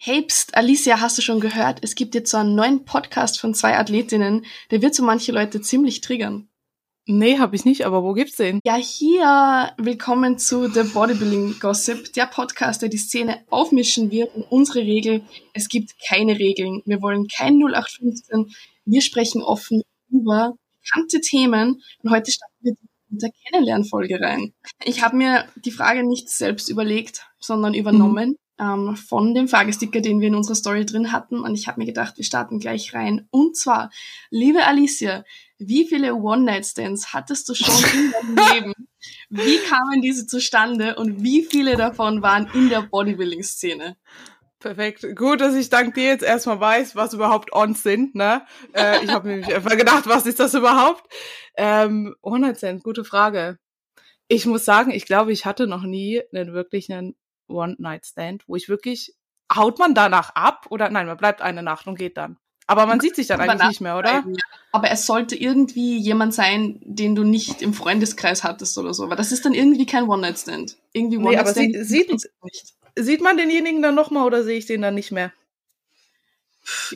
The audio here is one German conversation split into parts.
Hey, pst, Alicia, hast du schon gehört? Es gibt jetzt so einen neuen Podcast von zwei Athletinnen, der wird so manche Leute ziemlich triggern. Nee, hab ich nicht, aber wo gibt's den? Ja, hier, willkommen zu The Bodybuilding Gossip, der Podcast, der die Szene aufmischen wird und unsere Regel, es gibt keine Regeln. Wir wollen kein 0815, wir sprechen offen über bekannte Themen und heute starten wir mit der Kennenlernfolge rein. Ich habe mir die Frage nicht selbst überlegt, sondern übernommen. Mhm ähm, von dem Fragesticker, den wir in unserer Story drin hatten. Und ich habe mir gedacht, wir starten gleich rein. Und zwar, liebe Alicia, wie viele One-Night-Stands hattest du schon in deinem Leben? Wie kamen diese zustande und wie viele davon waren in der Bodybuilding-Szene? Perfekt. Gut, dass ich dank dir jetzt erstmal weiß, was überhaupt Ons sind. Ne? Äh, ich habe nämlich einfach gedacht, was ist das überhaupt? Ähm, One-Night-Stand, gute Frage. Ich muss sagen, ich glaube, ich hatte noch nie einen wirklichen One-Night-Stand, wo ich wirklich, haut man danach ab oder nein, man bleibt eine Nacht und geht dann. Aber man sieht sich dann eigentlich nicht mehr, oder? Aber es sollte irgendwie jemand sein, den du nicht im Freundeskreis hattest oder so. Aber das ist dann irgendwie kein One-Night-Stand. Irgendwie One-Night-Stand. Nee, sieht, sieht, sieht man denjenigen dann nochmal oder sehe ich den dann nicht mehr?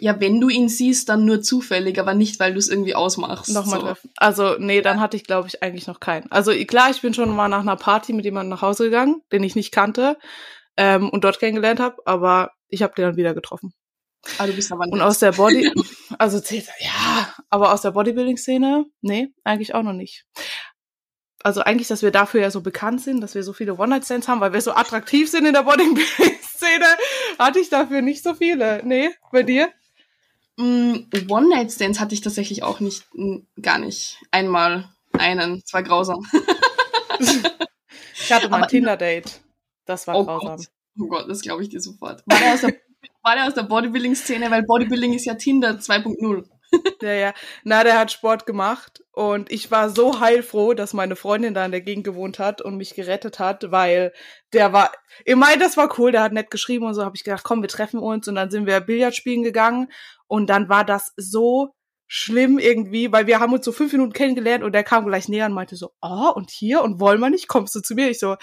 Ja, wenn du ihn siehst, dann nur zufällig, aber nicht, weil du es irgendwie ausmachst. Nochmal so. treffen. Also, nee, dann hatte ich, glaube ich, eigentlich noch keinen. Also, klar, ich bin schon mal nach einer Party mit jemandem nach Hause gegangen, den ich nicht kannte ähm, und dort kennengelernt habe, aber ich habe den dann wieder getroffen. Ah, du bist aber nicht. Und aus der Body, also ja, aber aus der Bodybuilding-Szene, nee, eigentlich auch noch nicht. Also eigentlich, dass wir dafür ja so bekannt sind, dass wir so viele One-Night-Stands haben, weil wir so attraktiv sind in der Bodybuilding-Szene, hatte ich dafür nicht so viele. Nee, bei dir? Mm, One-Night-Stands hatte ich tatsächlich auch nicht, gar nicht. Einmal einen, zwar grausam. ich hatte mal ein Tinder-Date. Das war oh grausam. Gott. Oh Gott, das glaube ich dir sofort. War der aus der, war der aus der Bodybuilding-Szene, weil Bodybuilding ist ja Tinder 2.0. Ja, ja. Na, der hat Sport gemacht und ich war so heilfroh, dass meine Freundin da in der Gegend gewohnt hat und mich gerettet hat, weil der war, ich meine, das war cool, der hat nett geschrieben und so, habe ich gedacht, komm, wir treffen uns und dann sind wir Billard spielen gegangen und dann war das so schlimm irgendwie, weil wir haben uns so fünf Minuten kennengelernt und der kam gleich näher und meinte so, ah, oh, und hier und wollen wir nicht, kommst du zu mir? Ich so,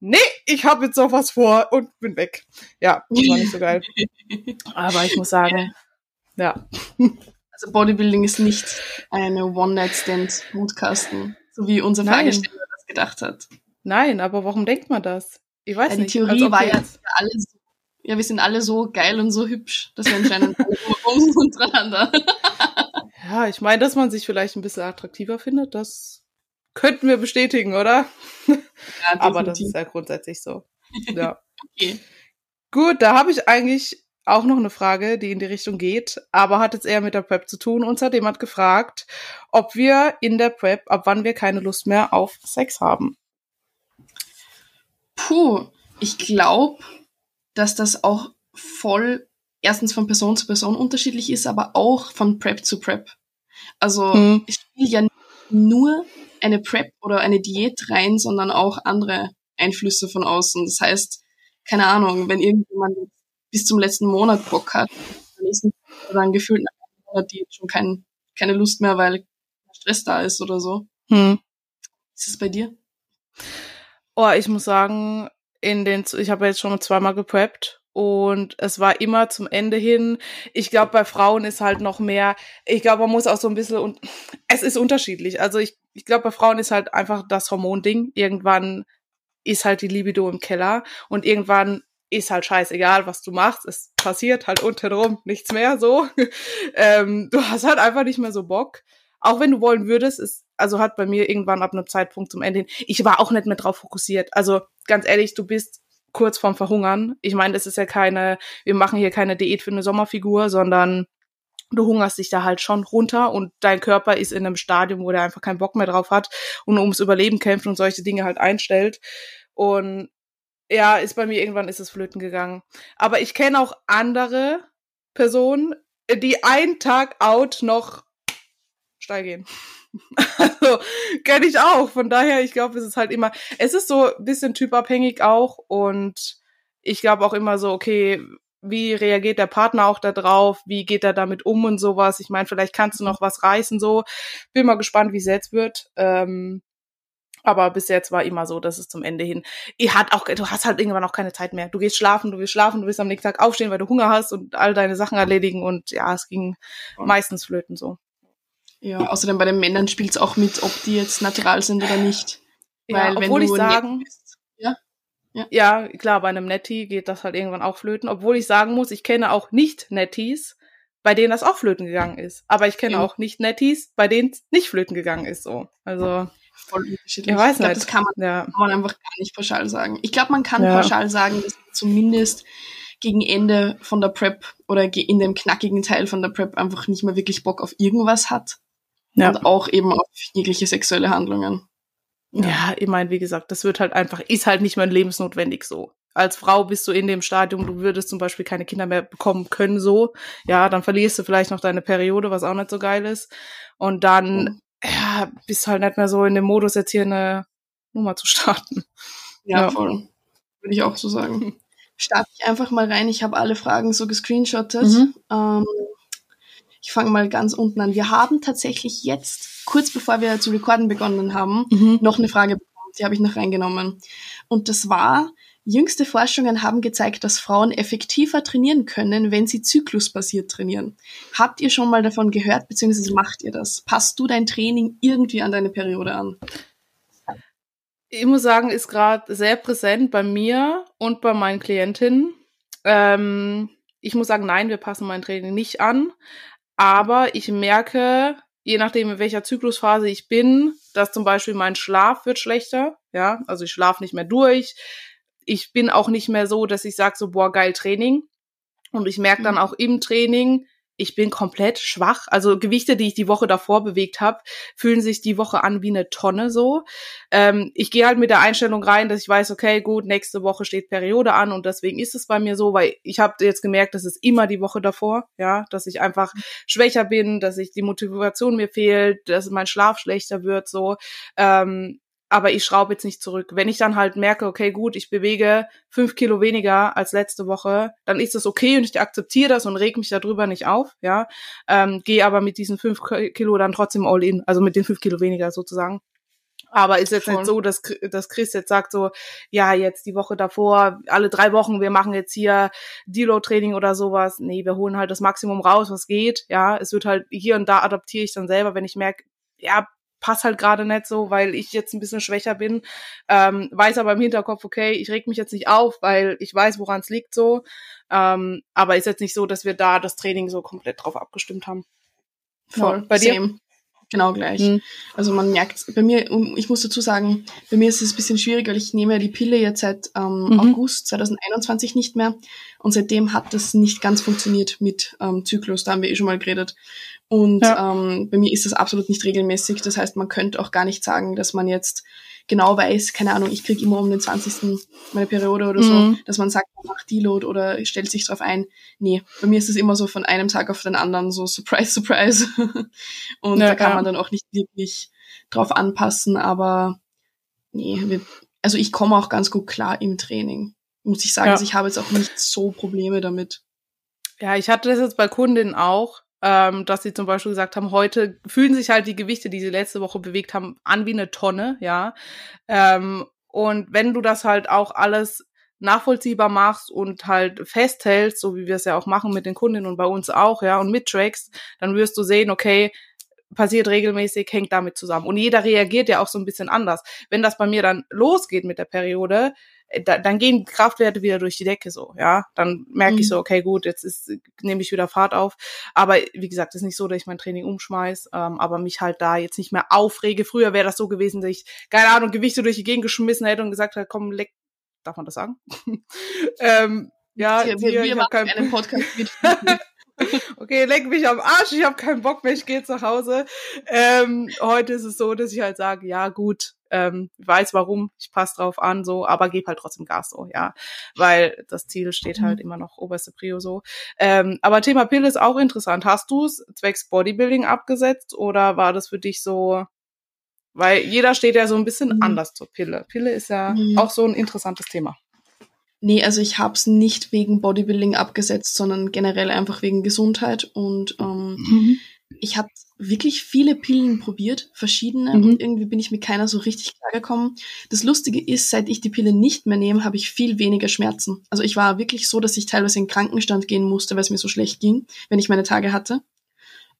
nee, ich habe jetzt noch was vor und bin weg. Ja, das war nicht so geil. Aber ich muss sagen, ja. Also Bodybuilding ist nicht eine One-Night-Stand-Mutkasten, so wie unser Fragesteller das gedacht hat. Nein, aber warum denkt man das? Ich weiß ja, die nicht. Die Theorie war ja, alle so, ja, wir sind alle so geil und so hübsch, dass wir anscheinend alle untereinander. ja, ich meine, dass man sich vielleicht ein bisschen attraktiver findet, das Könnten wir bestätigen, oder? Ja, Aber das ist ja grundsätzlich so. Ja. okay. Gut, da habe ich eigentlich auch noch eine Frage, die in die Richtung geht, aber hat jetzt eher mit der Prep zu tun. Uns hat jemand gefragt, ob wir in der Prep, ab wann wir keine Lust mehr auf Sex haben. Puh, ich glaube, dass das auch voll erstens von Person zu Person unterschiedlich ist, aber auch von Prep zu Prep. Also hm. ich spiele ja nur eine Prep oder eine Diät rein, sondern auch andere Einflüsse von außen. Das heißt, keine Ahnung, wenn irgendjemand bis zum letzten Monat Bock hat, dann gefühlt nach einem Monat die schon kein, keine Lust mehr, weil Stress da ist oder so. Hm. Ist es bei dir? Oh, ich muss sagen, in den, ich habe jetzt schon zweimal gepreppt und es war immer zum Ende hin. Ich glaube, bei Frauen ist halt noch mehr, ich glaube, man muss auch so ein bisschen, und es ist unterschiedlich. Also ich, ich glaube, bei Frauen ist halt einfach das Hormonding. Irgendwann ist halt die Libido im Keller und irgendwann ist halt scheißegal, was du machst. Es passiert halt untenrum nichts mehr so. ähm, du hast halt einfach nicht mehr so Bock. Auch wenn du wollen würdest, ist, also hat bei mir irgendwann ab einem Zeitpunkt zum Ende hin, ich war auch nicht mehr drauf fokussiert. Also ganz ehrlich, du bist kurz vorm Verhungern. Ich meine, es ist ja keine, wir machen hier keine Diät für eine Sommerfigur, sondern du hungerst dich da halt schon runter und dein Körper ist in einem Stadium, wo der einfach keinen Bock mehr drauf hat und ums Überleben kämpft und solche Dinge halt einstellt. Und ja, ist bei mir irgendwann ist es flöten gegangen. Aber ich kenne auch andere Personen, die einen Tag out noch steil gehen. Also kenne ich auch. Von daher, ich glaube, es ist halt immer, es ist so ein bisschen typabhängig auch und ich glaube auch immer so, okay, wie reagiert der Partner auch da drauf? Wie geht er damit um und sowas? Ich meine, vielleicht kannst du noch was reißen so. Bin mal gespannt, wie es jetzt wird. Ähm, Aber bis jetzt war immer so, dass es zum Ende hin, ihr hat auch, du hast halt irgendwann auch keine Zeit mehr. Du gehst schlafen, du willst schlafen, du willst am nächsten Tag aufstehen, weil du Hunger hast und all deine Sachen erledigen und ja, es ging meistens flöten so. Ja, außerdem bei den Männern spielt es auch mit, ob die jetzt natural sind oder nicht. Weil ja, obwohl ich sagen, bist, ja? ja? Ja, klar, bei einem Nettie geht das halt irgendwann auch flöten. Obwohl ich sagen muss, ich kenne auch nicht Netties, bei denen das auch flöten gegangen ist. Aber ich kenne ja. auch nicht Netties, bei denen es nicht flöten gegangen ist. So, also voll unterschiedlich. Ich weiß ich glaub, nicht. Das kann man, ja. kann man einfach gar nicht pauschal sagen. Ich glaube, man kann ja. pauschal sagen, dass zumindest gegen Ende von der Prep oder in dem knackigen Teil von der Prep einfach nicht mehr wirklich Bock auf irgendwas hat. Ja. Und auch eben auf jegliche sexuelle Handlungen. Ja, ja ich meine, wie gesagt, das wird halt einfach, ist halt nicht mehr lebensnotwendig so. Als Frau bist du in dem Stadium, du würdest zum Beispiel keine Kinder mehr bekommen können, so. Ja, dann verlierst du vielleicht noch deine Periode, was auch nicht so geil ist. Und dann. Ja, bist halt nicht mehr so in dem Modus, jetzt hier eine Nummer zu starten. Ja, ja. voll. Würde ich auch so sagen. Starte ich einfach mal rein. Ich habe alle Fragen so gescreenshottet. Mhm. Ähm, ich fange mal ganz unten an. Wir haben tatsächlich jetzt, kurz bevor wir zu recorden begonnen haben, mhm. noch eine Frage bekommen. Die habe ich noch reingenommen. Und das war, jüngste Forschungen haben gezeigt, dass Frauen effektiver trainieren können, wenn sie zyklusbasiert trainieren. Habt ihr schon mal davon gehört, beziehungsweise macht ihr das? Passt du dein Training irgendwie an deine Periode an? Ich muss sagen, ist gerade sehr präsent bei mir und bei meinen Klientinnen. Ähm, ich muss sagen, nein, wir passen mein Training nicht an. Aber ich merke, je nachdem, in welcher Zyklusphase ich bin, dass zum Beispiel mein Schlaf wird schlechter. Ja, also ich schlafe nicht mehr durch. Ich bin auch nicht mehr so, dass ich sage so, boah, geil Training. Und ich merke dann mhm. auch im Training, ich bin komplett schwach. Also Gewichte, die ich die Woche davor bewegt habe, fühlen sich die Woche an wie eine Tonne so. Ähm, ich gehe halt mit der Einstellung rein, dass ich weiß, okay, gut, nächste Woche steht Periode an und deswegen ist es bei mir so, weil ich habe jetzt gemerkt, dass es immer die Woche davor, ja, dass ich einfach schwächer bin, dass ich die Motivation mir fehlt, dass mein Schlaf schlechter wird so. Ähm, aber ich schraube jetzt nicht zurück. Wenn ich dann halt merke, okay, gut, ich bewege fünf Kilo weniger als letzte Woche, dann ist das okay und ich akzeptiere das und reg mich darüber nicht auf, ja. Ähm, Gehe aber mit diesen fünf Kilo dann trotzdem all in, also mit den fünf Kilo weniger sozusagen. Aber ist jetzt Voll. nicht so, dass, dass Chris jetzt sagt so, ja, jetzt die Woche davor, alle drei Wochen, wir machen jetzt hier Deload-Training oder sowas. Nee, wir holen halt das Maximum raus, was geht. Ja, es wird halt hier und da adaptiere ich dann selber, wenn ich merke, ja, passt halt gerade nicht so, weil ich jetzt ein bisschen schwächer bin. Ähm, weiß aber im Hinterkopf, okay, ich reg mich jetzt nicht auf, weil ich weiß, woran es liegt so. Ähm, aber ist jetzt nicht so, dass wir da das Training so komplett drauf abgestimmt haben. Voll. Ja, bei dir? Same. Genau gleich. Mhm. Also man merkt, bei mir, ich muss dazu sagen, bei mir ist es ein bisschen schwierig, weil ich nehme ja die Pille jetzt seit ähm, mhm. August 2021 nicht mehr und seitdem hat das nicht ganz funktioniert mit ähm, Zyklus, da haben wir eh schon mal geredet. Und ja. ähm, bei mir ist das absolut nicht regelmäßig. Das heißt, man könnte auch gar nicht sagen, dass man jetzt genau weiß, keine Ahnung, ich kriege immer um den 20. meine Periode oder so, mhm. dass man sagt, man macht Deload oder stellt sich drauf ein. Nee, bei mir ist es immer so von einem Tag auf den anderen so Surprise, Surprise. Und ja, da kann ja. man dann auch nicht wirklich drauf anpassen, aber nee, wir, also ich komme auch ganz gut klar im Training, muss ich sagen. Also ich habe jetzt auch nicht so Probleme damit. Ja, ich hatte das jetzt bei Kundinnen auch, ähm, dass sie zum Beispiel gesagt haben, heute fühlen sich halt die Gewichte, die sie letzte Woche bewegt haben, an wie eine Tonne, ja. Ähm, und wenn du das halt auch alles nachvollziehbar machst und halt festhältst, so wie wir es ja auch machen mit den Kundinnen und bei uns auch, ja, und mittrackst, dann wirst du sehen, okay, passiert regelmäßig, hängt damit zusammen. Und jeder reagiert ja auch so ein bisschen anders. Wenn das bei mir dann losgeht mit der Periode, da, dann gehen Kraftwerte wieder durch die Decke so, ja. Dann merke mhm. ich so, okay, gut, jetzt ist, nehme ich wieder Fahrt auf. Aber wie gesagt, es ist nicht so, dass ich mein Training umschmeiß, ähm, aber mich halt da jetzt nicht mehr aufrege. Früher wäre das so gewesen, dass ich, keine Ahnung, Gewichte durch die Gegend geschmissen hätte und gesagt hätte, komm, leck, darf man das sagen? ähm, ja, wir, wir, wir machen keinen einen Podcast mit. okay, leck mich am Arsch, ich habe keinen Bock mehr, ich gehe jetzt nach Hause. Ähm, heute ist es so, dass ich halt sage, ja gut, ähm, weiß warum, ich passe drauf an, so, aber gebe halt trotzdem Gas so, ja, weil das Ziel steht halt mhm. immer noch oberste Prio so. Ähm, aber Thema Pille ist auch interessant. Hast du es zwecks Bodybuilding abgesetzt oder war das für dich so, weil jeder steht ja so ein bisschen mhm. anders zur Pille. Pille ist ja mhm. auch so ein interessantes Thema. Nee, also ich habe es nicht wegen Bodybuilding abgesetzt, sondern generell einfach wegen Gesundheit. Und ähm, mhm. Ich habe wirklich viele Pillen probiert, verschiedene, mhm. und irgendwie bin ich mit keiner so richtig klargekommen. Das Lustige ist, seit ich die Pille nicht mehr nehme, habe ich viel weniger Schmerzen. Also ich war wirklich so, dass ich teilweise in den Krankenstand gehen musste, weil es mir so schlecht ging, wenn ich meine Tage hatte.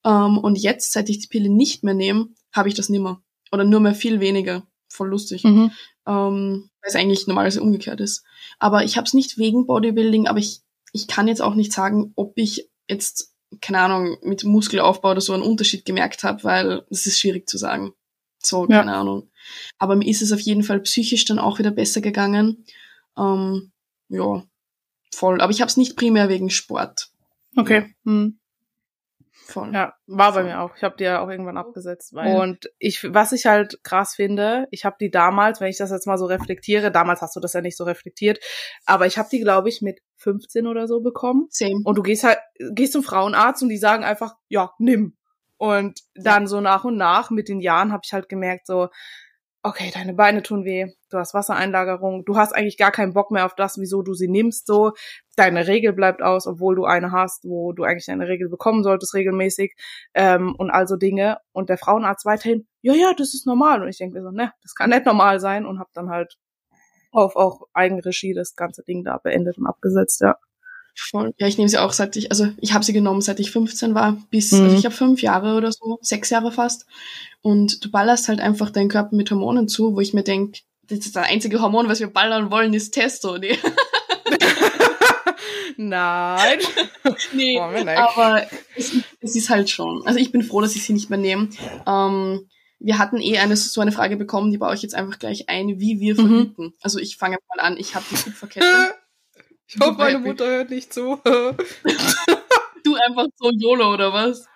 Um, ähm, und jetzt, seit ich die Pille nicht mehr nehme, habe ich das nimmer. Oder nur mehr viel weniger. Voll lustig. Mhm. Um, ähm, weil es eigentlich normalerweise umgekehrt ist. Aber ich habe es nicht wegen Bodybuilding, aber ich, ich kann jetzt auch nicht sagen, ob ich jetzt keine Ahnung, mit Muskelaufbau oder so einen Unterschied gemerkt habe, weil es ist schwierig zu sagen. So, keine ja. Ahnung. Aber mir ist es auf jeden Fall psychisch dann auch wieder besser gegangen. Ähm, ja, voll. Aber ich habe es nicht primär wegen Sport. Okay. Hm. Voll. Ja, war bei mir auch. Ich habe die ja auch irgendwann abgesetzt. Weil und ich, was ich halt krass finde, ich habe die damals, wenn ich das jetzt mal so reflektiere, damals hast du das ja nicht so reflektiert, aber ich habe die, glaube ich, mit 15 oder so bekommen. Same. Und du gehst halt, gehst zum Frauenarzt und die sagen einfach, ja, nimm. Und dann so nach und nach mit den Jahren habe ich halt gemerkt, so, okay, deine Beine tun weh, du hast Wassereinlagerung, du hast eigentlich gar keinen Bock mehr auf das, wieso du sie nimmst, so, deine Regel bleibt aus, obwohl du eine hast, wo du eigentlich eine Regel bekommen solltest regelmäßig ähm, und also Dinge. Und der Frauenarzt weiterhin, ja, ja, das ist normal. Und ich denke mir so, ne, das kann nicht normal sein und habe dann halt auf auch Eigenregie das ganze Ding da beendet und abgesetzt, ja. Voll. Ja, ich nehme sie auch seit ich, also ich habe sie genommen, seit ich 15 war, bis, mhm. also ich habe fünf Jahre oder so, sechs Jahre fast. Und du ballerst halt einfach deinen Körper mit Hormonen zu, wo ich mir denk, das ist das einzige Hormon, was wir ballern wollen, ist Testo. Nee. Nein. nee, aber es, es, ist halt schon. Also ich bin froh, dass ich sie nicht mehr nehme. Ähm, wir hatten eh eine, so eine Frage bekommen, die baue ich jetzt einfach gleich ein, wie wir mhm. verhüten. Mhm. Also ich fange mal an, ich habe die Kupferkette. Ich hoffe, meine Mutter hört nicht zu. du einfach so YOLO oder was?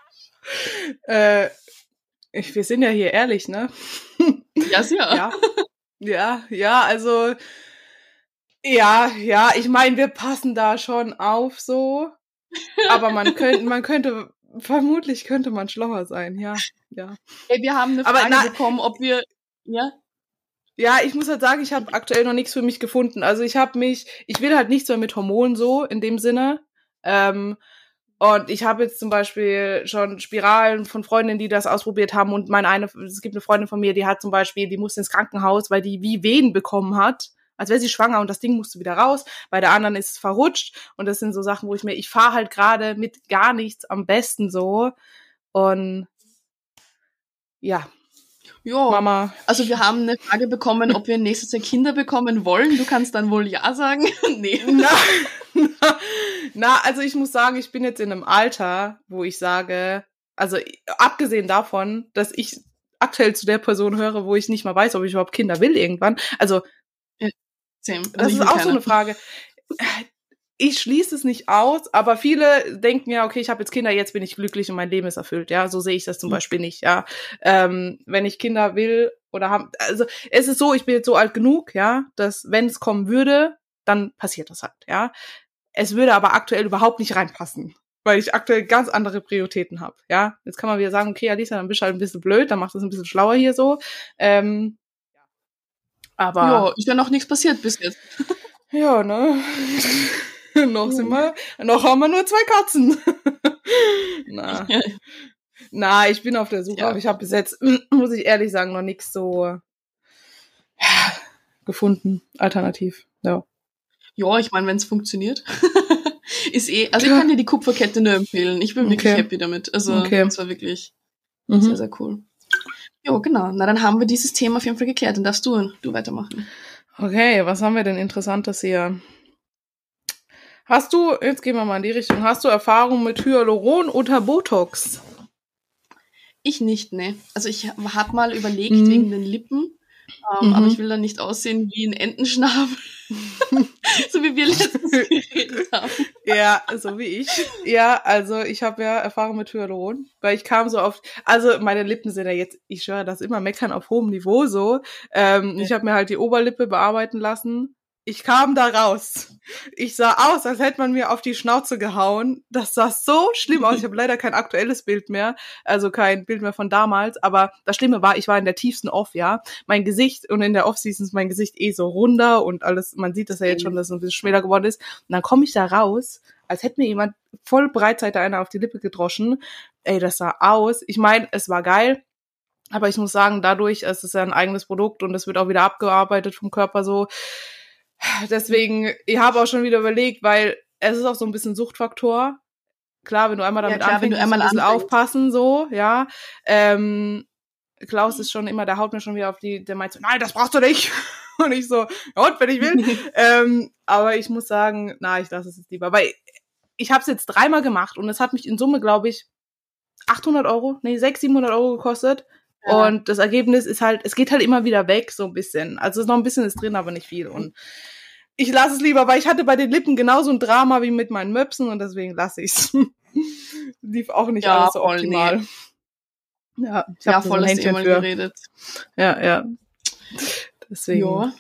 Äh, ich, wir sind ja hier ehrlich, ne? Ja, ja. Ja, ja, ja also ja, ja, ich meine, wir passen da schon auf so. Aber man könnte, man könnte, vermutlich könnte man schlauer sein, ja. ja. Ey, wir haben eine Frage aber, na, bekommen, ob wir, ja? Ja, ich muss halt sagen, ich habe aktuell noch nichts für mich gefunden. Also ich habe mich, ich will halt nichts mehr mit Hormonen so in dem Sinne. Ähm, und ich habe jetzt zum Beispiel schon Spiralen von Freundinnen, die das ausprobiert haben. Und meine eine, es gibt eine Freundin von mir, die hat zum Beispiel, die musste ins Krankenhaus, weil die wie Wehen bekommen hat. Als wäre sie schwanger und das Ding musste wieder raus. Bei der anderen ist es verrutscht. Und das sind so Sachen, wo ich mir, ich fahre halt gerade mit gar nichts am besten so. Und ja, ja, Mama. Also wir haben eine Frage bekommen, ob wir nächstes Jahr Kinder bekommen wollen. Du kannst dann wohl ja sagen. nee. Na, na, na, also ich muss sagen, ich bin jetzt in einem Alter, wo ich sage, also abgesehen davon, dass ich aktuell zu der Person höre, wo ich nicht mal weiß, ob ich überhaupt Kinder will irgendwann. Also ja, also das ist auch keine. so eine Frage ich schließe es nicht aus, aber viele denken ja, okay, ich habe jetzt Kinder, jetzt bin ich glücklich und mein Leben ist erfüllt. Ja, so sehe ich das zum mhm. Beispiel nicht. Ja, ähm, wenn ich Kinder will oder haben, also es ist so, ich bin jetzt so alt genug, ja, dass wenn es kommen würde, dann passiert das halt. Ja, es würde aber aktuell überhaupt nicht reinpassen, weil ich aktuell ganz andere Prioritäten habe. Ja, jetzt kann man wieder sagen, okay, Alisa, dann bist du halt ein bisschen blöd, dann machst du es ein bisschen schlauer hier so. Ähm, aber ja, ist ja noch nichts passiert bis jetzt. ja, ne. noch sind wir, noch haben wir nur zwei Katzen. Na. Na, ich bin auf der Suche, ja. aber ich habe bis jetzt, muss ich ehrlich sagen, noch nichts so ja, gefunden, alternativ. Ja. Ja, ich meine, wenn es funktioniert. ist eh, also ich kann dir die Kupferkette nur empfehlen. Ich bin okay. wirklich happy damit. Also, okay. das war wirklich mhm. sehr, sehr cool. Jo, genau. Na, dann haben wir dieses Thema auf jeden Fall geklärt. Dann darfst du, du weitermachen. Okay, was haben wir denn Interessantes hier? Hast du, jetzt gehen wir mal in die Richtung, hast du Erfahrung mit Hyaluron oder Botox? Ich nicht, ne. Also ich habe mal überlegt mhm. wegen den Lippen, ähm, mhm. aber ich will dann nicht aussehen wie ein Entenschnabel. so wie wir letztens geredet haben. Ja, so wie ich. Ja, also ich habe ja Erfahrung mit Hyaluron, weil ich kam so oft, also meine Lippen sind ja jetzt, ich schwöre, das immer meckern auf hohem Niveau so. Ähm, ja. Ich habe mir halt die Oberlippe bearbeiten lassen ich kam da raus. Ich sah aus, als hätte man mir auf die Schnauze gehauen. Das sah so schlimm aus. Ich habe leider kein aktuelles Bild mehr, also kein Bild mehr von damals. Aber das Schlimme war, ich war in der tiefsten Off, ja. Mein Gesicht und in der Off-Season ist mein Gesicht eh so runder und alles. Man sieht das ja jetzt schon, dass es ein bisschen schmäler geworden ist. Und dann komme ich da raus, als hätte mir jemand voll Breitseite einer auf die Lippe gedroschen. Ey, das sah aus. Ich meine, es war geil. Aber ich muss sagen, dadurch, es ist ja ein eigenes Produkt und es wird auch wieder abgearbeitet vom Körper so Deswegen, ich habe auch schon wieder überlegt, weil es ist auch so ein bisschen Suchtfaktor. Klar, wenn du einmal damit ja, klar, anfängst, wenn du einmal ein bisschen anfängst. aufpassen, so, ja. Ähm, Klaus ist schon immer, der haut mir schon wieder auf die, der meint so, nein, das brauchst du nicht. Und ich so, ja, und, wenn ich will. ähm, aber ich muss sagen, na, ich lasse es jetzt lieber. Weil ich habe es jetzt dreimal gemacht und es hat mich in Summe, glaube ich, 800 Euro, nee, 600, 700 Euro gekostet. Ja. Und das Ergebnis ist halt, es geht halt immer wieder weg, so ein bisschen. Also noch ein bisschen ist drin, aber nicht viel. Und ich lasse es lieber, weil ich hatte bei den Lippen genauso ein Drama wie mit meinen Möpsen und deswegen lasse ich es. Lief auch nicht ja, alles so optimal. Nee. Ja, ich habe ja, voll das Thema geredet. Ja, ja. Deswegen. Ja.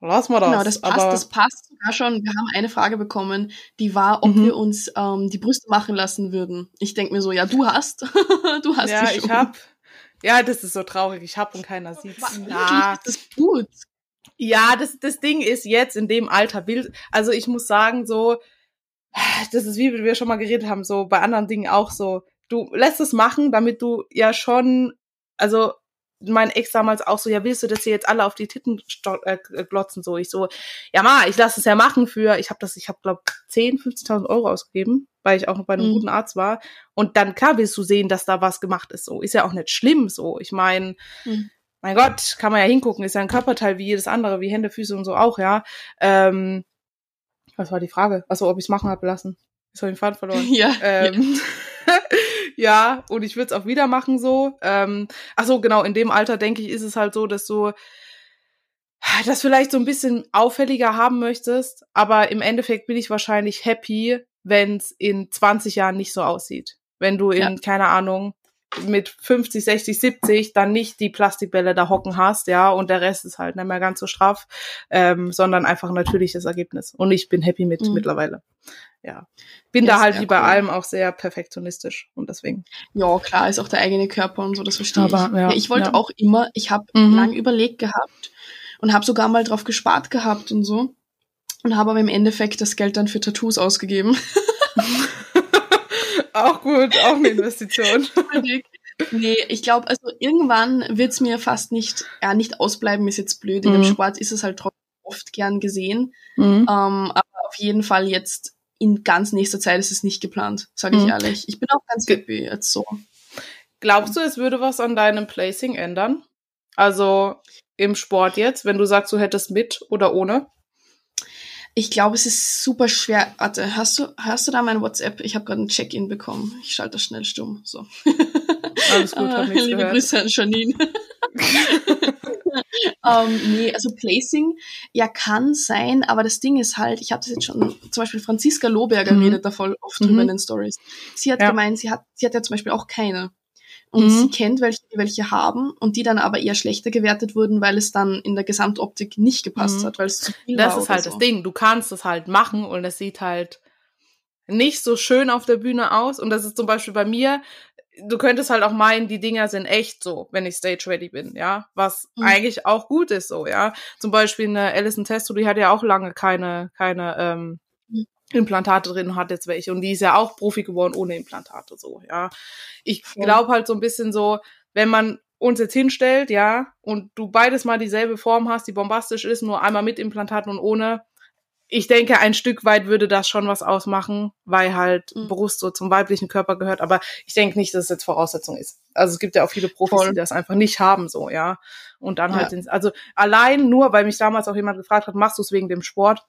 Lass mal das. Genau, das passt, das passt sogar schon. Wir haben eine Frage bekommen, die war, ob mhm. wir uns ähm, die Brüste machen lassen würden. Ich denke mir so, ja, du hast. du hast Ja, ich hab. Ja, das ist so traurig. Ich hab und keiner sieht's. Ja, das ist gut. Ja, das, das Ding ist jetzt in dem Alter will, also ich muss sagen, so, das ist wie wir schon mal geredet haben, so bei anderen Dingen auch so, du lässt es machen, damit du ja schon, also mein Ex damals auch so, ja, willst du, dass sie jetzt alle auf die Titten äh, glotzen? So, ich so, ja, ma, ich lasse es ja machen für, ich habe das, ich habe glaube 10, 15.000 Euro ausgegeben, weil ich auch noch bei einem mhm. guten Arzt war. Und dann, klar, willst du sehen, dass da was gemacht ist. So, ist ja auch nicht schlimm, so. Ich meine, mhm. mein Gott, kann man ja hingucken, ist ja ein Körperteil wie jedes andere, wie Hände, Füße und so auch, ja. Ähm, was war die Frage? Also, ob ich es machen habe lassen. Ich habe den Faden verloren. Ja. Ähm, ja. ja, und ich würde es auch wieder machen so. Ähm, ach so, genau, in dem Alter denke ich, ist es halt so, dass du das vielleicht so ein bisschen auffälliger haben möchtest, aber im Endeffekt bin ich wahrscheinlich happy, wenn es in 20 Jahren nicht so aussieht. Wenn du in, ja. keine Ahnung, mit 50, 60, 70 dann nicht die Plastikbälle da hocken hast, ja, und der Rest ist halt nicht mehr ganz so straff, ähm, sondern einfach ein natürliches Ergebnis. Und ich bin happy mit mhm. mittlerweile. Ja. Bin ja, da halt wie bei cool. allem auch sehr perfektionistisch und deswegen. Ja, klar, ist auch der eigene Körper und so, das verstehe Aber, ich. Ja, ja, ich wollte auch immer, ich habe mhm. lang überlegt gehabt und habe sogar mal drauf gespart gehabt und so und habe aber im Endeffekt das Geld dann für Tattoos ausgegeben. auch gut, auch eine Investition. nee, ich glaube, also irgendwann wird's mir fast nicht, ja, nicht ausbleiben, ist jetzt blöd. In mhm. dem Sport ist es halt trotzdem oft gern gesehen. Mhm. Ähm, aber auf jeden Fall jetzt in ganz nächster Zeit ist es nicht geplant, sage ich mhm. ehrlich. Ich bin auch ganz happy jetzt so. Glaubst du, es würde was an deinem Placing ändern? Also im Sport jetzt, wenn du sagst, du hättest mit oder ohne? Ich glaube, es ist super schwer. Warte, hast du, hast du da mein WhatsApp? Ich habe gerade ein Check-in bekommen. Ich schalte das schnell stumm. So. Alles gut, hab nichts Liebe gehört. Grüße an Janine. ähm, nee, also Placing, ja, kann sein, aber das Ding ist halt, ich habe das jetzt schon, zum Beispiel Franziska Lohberger mhm. redet da voll oft mhm. drüber in den Stories. Sie hat ja. gemeint, sie hat, sie hat ja zum Beispiel auch keine. Und mhm. sie kennt welche, die welche haben und die dann aber eher schlechter gewertet wurden, weil es dann in der Gesamtoptik nicht gepasst mhm. hat, weil es zu viel das war. Das ist halt so. das Ding. Du kannst es halt machen und es sieht halt nicht so schön auf der Bühne aus. Und das ist zum Beispiel bei mir, du könntest halt auch meinen, die Dinger sind echt so, wenn ich stage ready bin, ja. Was mhm. eigentlich auch gut ist so, ja. Zum Beispiel eine Alison Testo, die hat ja auch lange keine, keine ähm, mhm. Implantate drin, hat jetzt welche. Und die ist ja auch Profi geworden ohne Implantate, so, ja. Ich glaube halt so ein bisschen so, wenn man uns jetzt hinstellt, ja, und du beides mal dieselbe Form hast, die bombastisch ist, nur einmal mit Implantaten und ohne, ich denke, ein Stück weit würde das schon was ausmachen, weil halt mhm. Brust so zum weiblichen Körper gehört. Aber ich denke nicht, dass es jetzt Voraussetzung ist. Also es gibt ja auch viele Profis, Voll. die das einfach nicht haben, so, ja. Und dann halt, ja. ins, also allein nur, weil mich damals auch jemand gefragt hat, machst du es wegen dem Sport?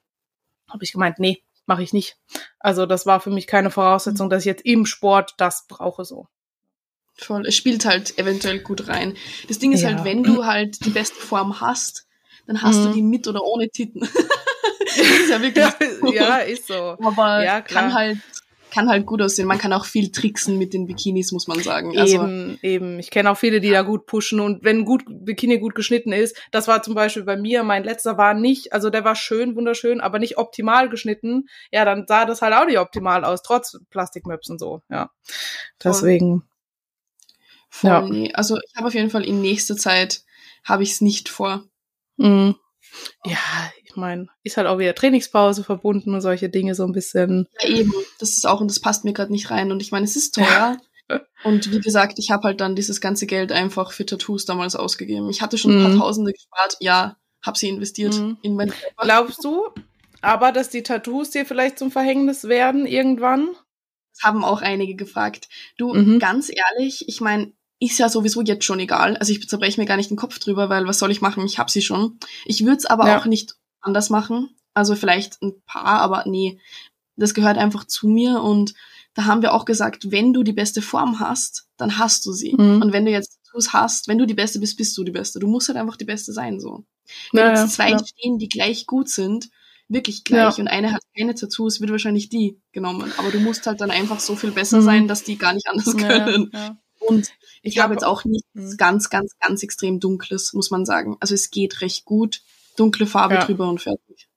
Habe ich gemeint, nee, mache ich nicht. Also das war für mich keine Voraussetzung, mhm. dass ich jetzt im Sport das brauche, so. Voll. Es spielt halt eventuell gut rein. Das Ding ist ja. halt, wenn du halt die beste Form hast, dann hast mhm. du die mit oder ohne Titten. ist ja wirklich. ja, ja, ist so. Aber ja, kann halt kann halt gut aussehen. Man kann auch viel tricksen mit den Bikinis, muss man sagen. Also, eben, eben. Ich kenne auch viele, die da gut pushen und wenn gut Bikini gut geschnitten ist, das war zum Beispiel bei mir, mein letzter war nicht, also der war schön, wunderschön, aber nicht optimal geschnitten. Ja, dann sah das halt auch nicht optimal aus, trotz Plastikmöps und so, ja. Deswegen. Voll, ja. nee. Also ich habe auf jeden Fall in nächster Zeit habe ich es nicht vor. Mhm. Ja, ich meine, ist halt auch wieder Trainingspause verbunden und solche Dinge so ein bisschen. Ja, eben. Das ist auch, und das passt mir gerade nicht rein. Und ich meine, es ist teuer. und wie gesagt, ich habe halt dann dieses ganze Geld einfach für Tattoos damals ausgegeben. Ich hatte schon ein paar mhm. Tausende gespart, ja, habe sie investiert mhm. in mein Körper. Glaubst du aber, dass die Tattoos dir vielleicht zum Verhängnis werden irgendwann? Das haben auch einige gefragt. Du, mhm. ganz ehrlich, ich meine, ist ja sowieso jetzt schon egal. Also ich zerbreche mir gar nicht den Kopf drüber, weil was soll ich machen? Ich hab sie schon. Ich würde es aber ja. auch nicht anders machen. Also vielleicht ein paar, aber nee, das gehört einfach zu mir und da haben wir auch gesagt, wenn du die beste Form hast, dann hast du sie. Mhm. Und wenn du jetzt Tattoos hast, wenn du die Beste bist, bist du die Beste. Du musst halt einfach die Beste sein, so. Wenn ja, jetzt zwei ja. stehen, die gleich gut sind, wirklich gleich, ja. und eine hat keine Tattoos, wird wahrscheinlich die genommen. Aber du musst halt dann einfach so viel besser mhm. sein, dass die gar nicht anders können. Und ich, ich habe jetzt auch nichts mhm. ganz, ganz, ganz extrem Dunkles, muss man sagen. Also es geht recht gut. Dunkle Farbe ja. drüber und fertig.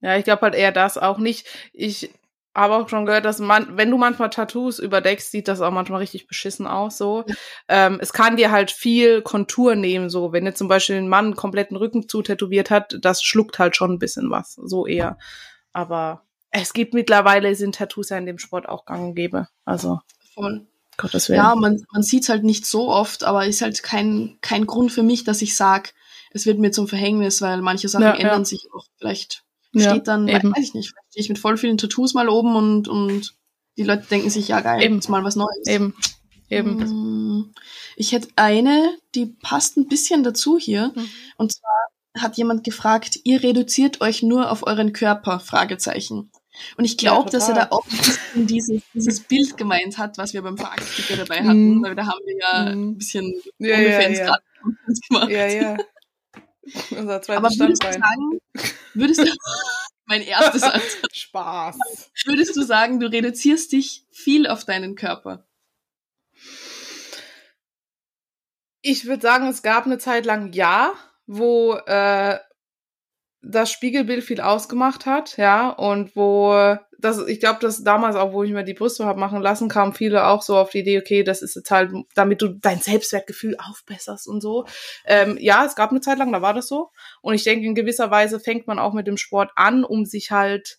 Ja, ich glaube halt eher das auch nicht. Ich habe auch schon gehört, dass man, wenn du manchmal Tattoos überdeckst, sieht das auch manchmal richtig beschissen aus. So, ja. ähm, es kann dir halt viel Kontur nehmen. So, wenn jetzt zum Beispiel ein Mann einen kompletten Rücken zu tätowiert hat, das schluckt halt schon ein bisschen was. So eher. Aber es gibt mittlerweile sind Tattoos ja in dem Sport auch gang und gäbe. Also voll. Gottes Willen. Ja, man, man sieht es halt nicht so oft, aber ist halt kein, kein Grund für mich, dass ich sage, es wird mir zum Verhängnis, weil manche Sachen ja, ändern ja. sich auch. Vielleicht ja, steht dann, eben. weiß ich nicht, vielleicht stehe ich mit voll vielen Tattoos mal oben und, und die Leute denken sich, ja geil, eben. ist mal was Neues. Eben. Eben. Hm, ich hätte eine, die passt ein bisschen dazu hier. Mhm. Und zwar hat jemand gefragt, ihr reduziert euch nur auf euren Körper? Fragezeichen. Und ich glaube, ja, dass er da auch dieses, dieses Bild gemeint hat, was wir beim Veragsticker dabei hatten, mm. weil da haben wir ja mm. ein bisschen ja, Fans ja, ja. gemacht. Ja, ja. Unser Aber würdest du sagen, würdest du, mein erstes Ansatz. Spaß. Würdest du sagen, du reduzierst dich viel auf deinen Körper? Ich würde sagen, es gab eine Zeit lang ja, wo äh, das Spiegelbild viel ausgemacht hat, ja, und wo das, ich glaube, dass damals auch, wo ich mir die Brüste habe machen lassen, kamen viele auch so auf die Idee, okay, das ist jetzt halt, damit du dein Selbstwertgefühl aufbesserst und so. Ähm, ja, es gab eine Zeit lang, da war das so. Und ich denke, in gewisser Weise fängt man auch mit dem Sport an, um sich halt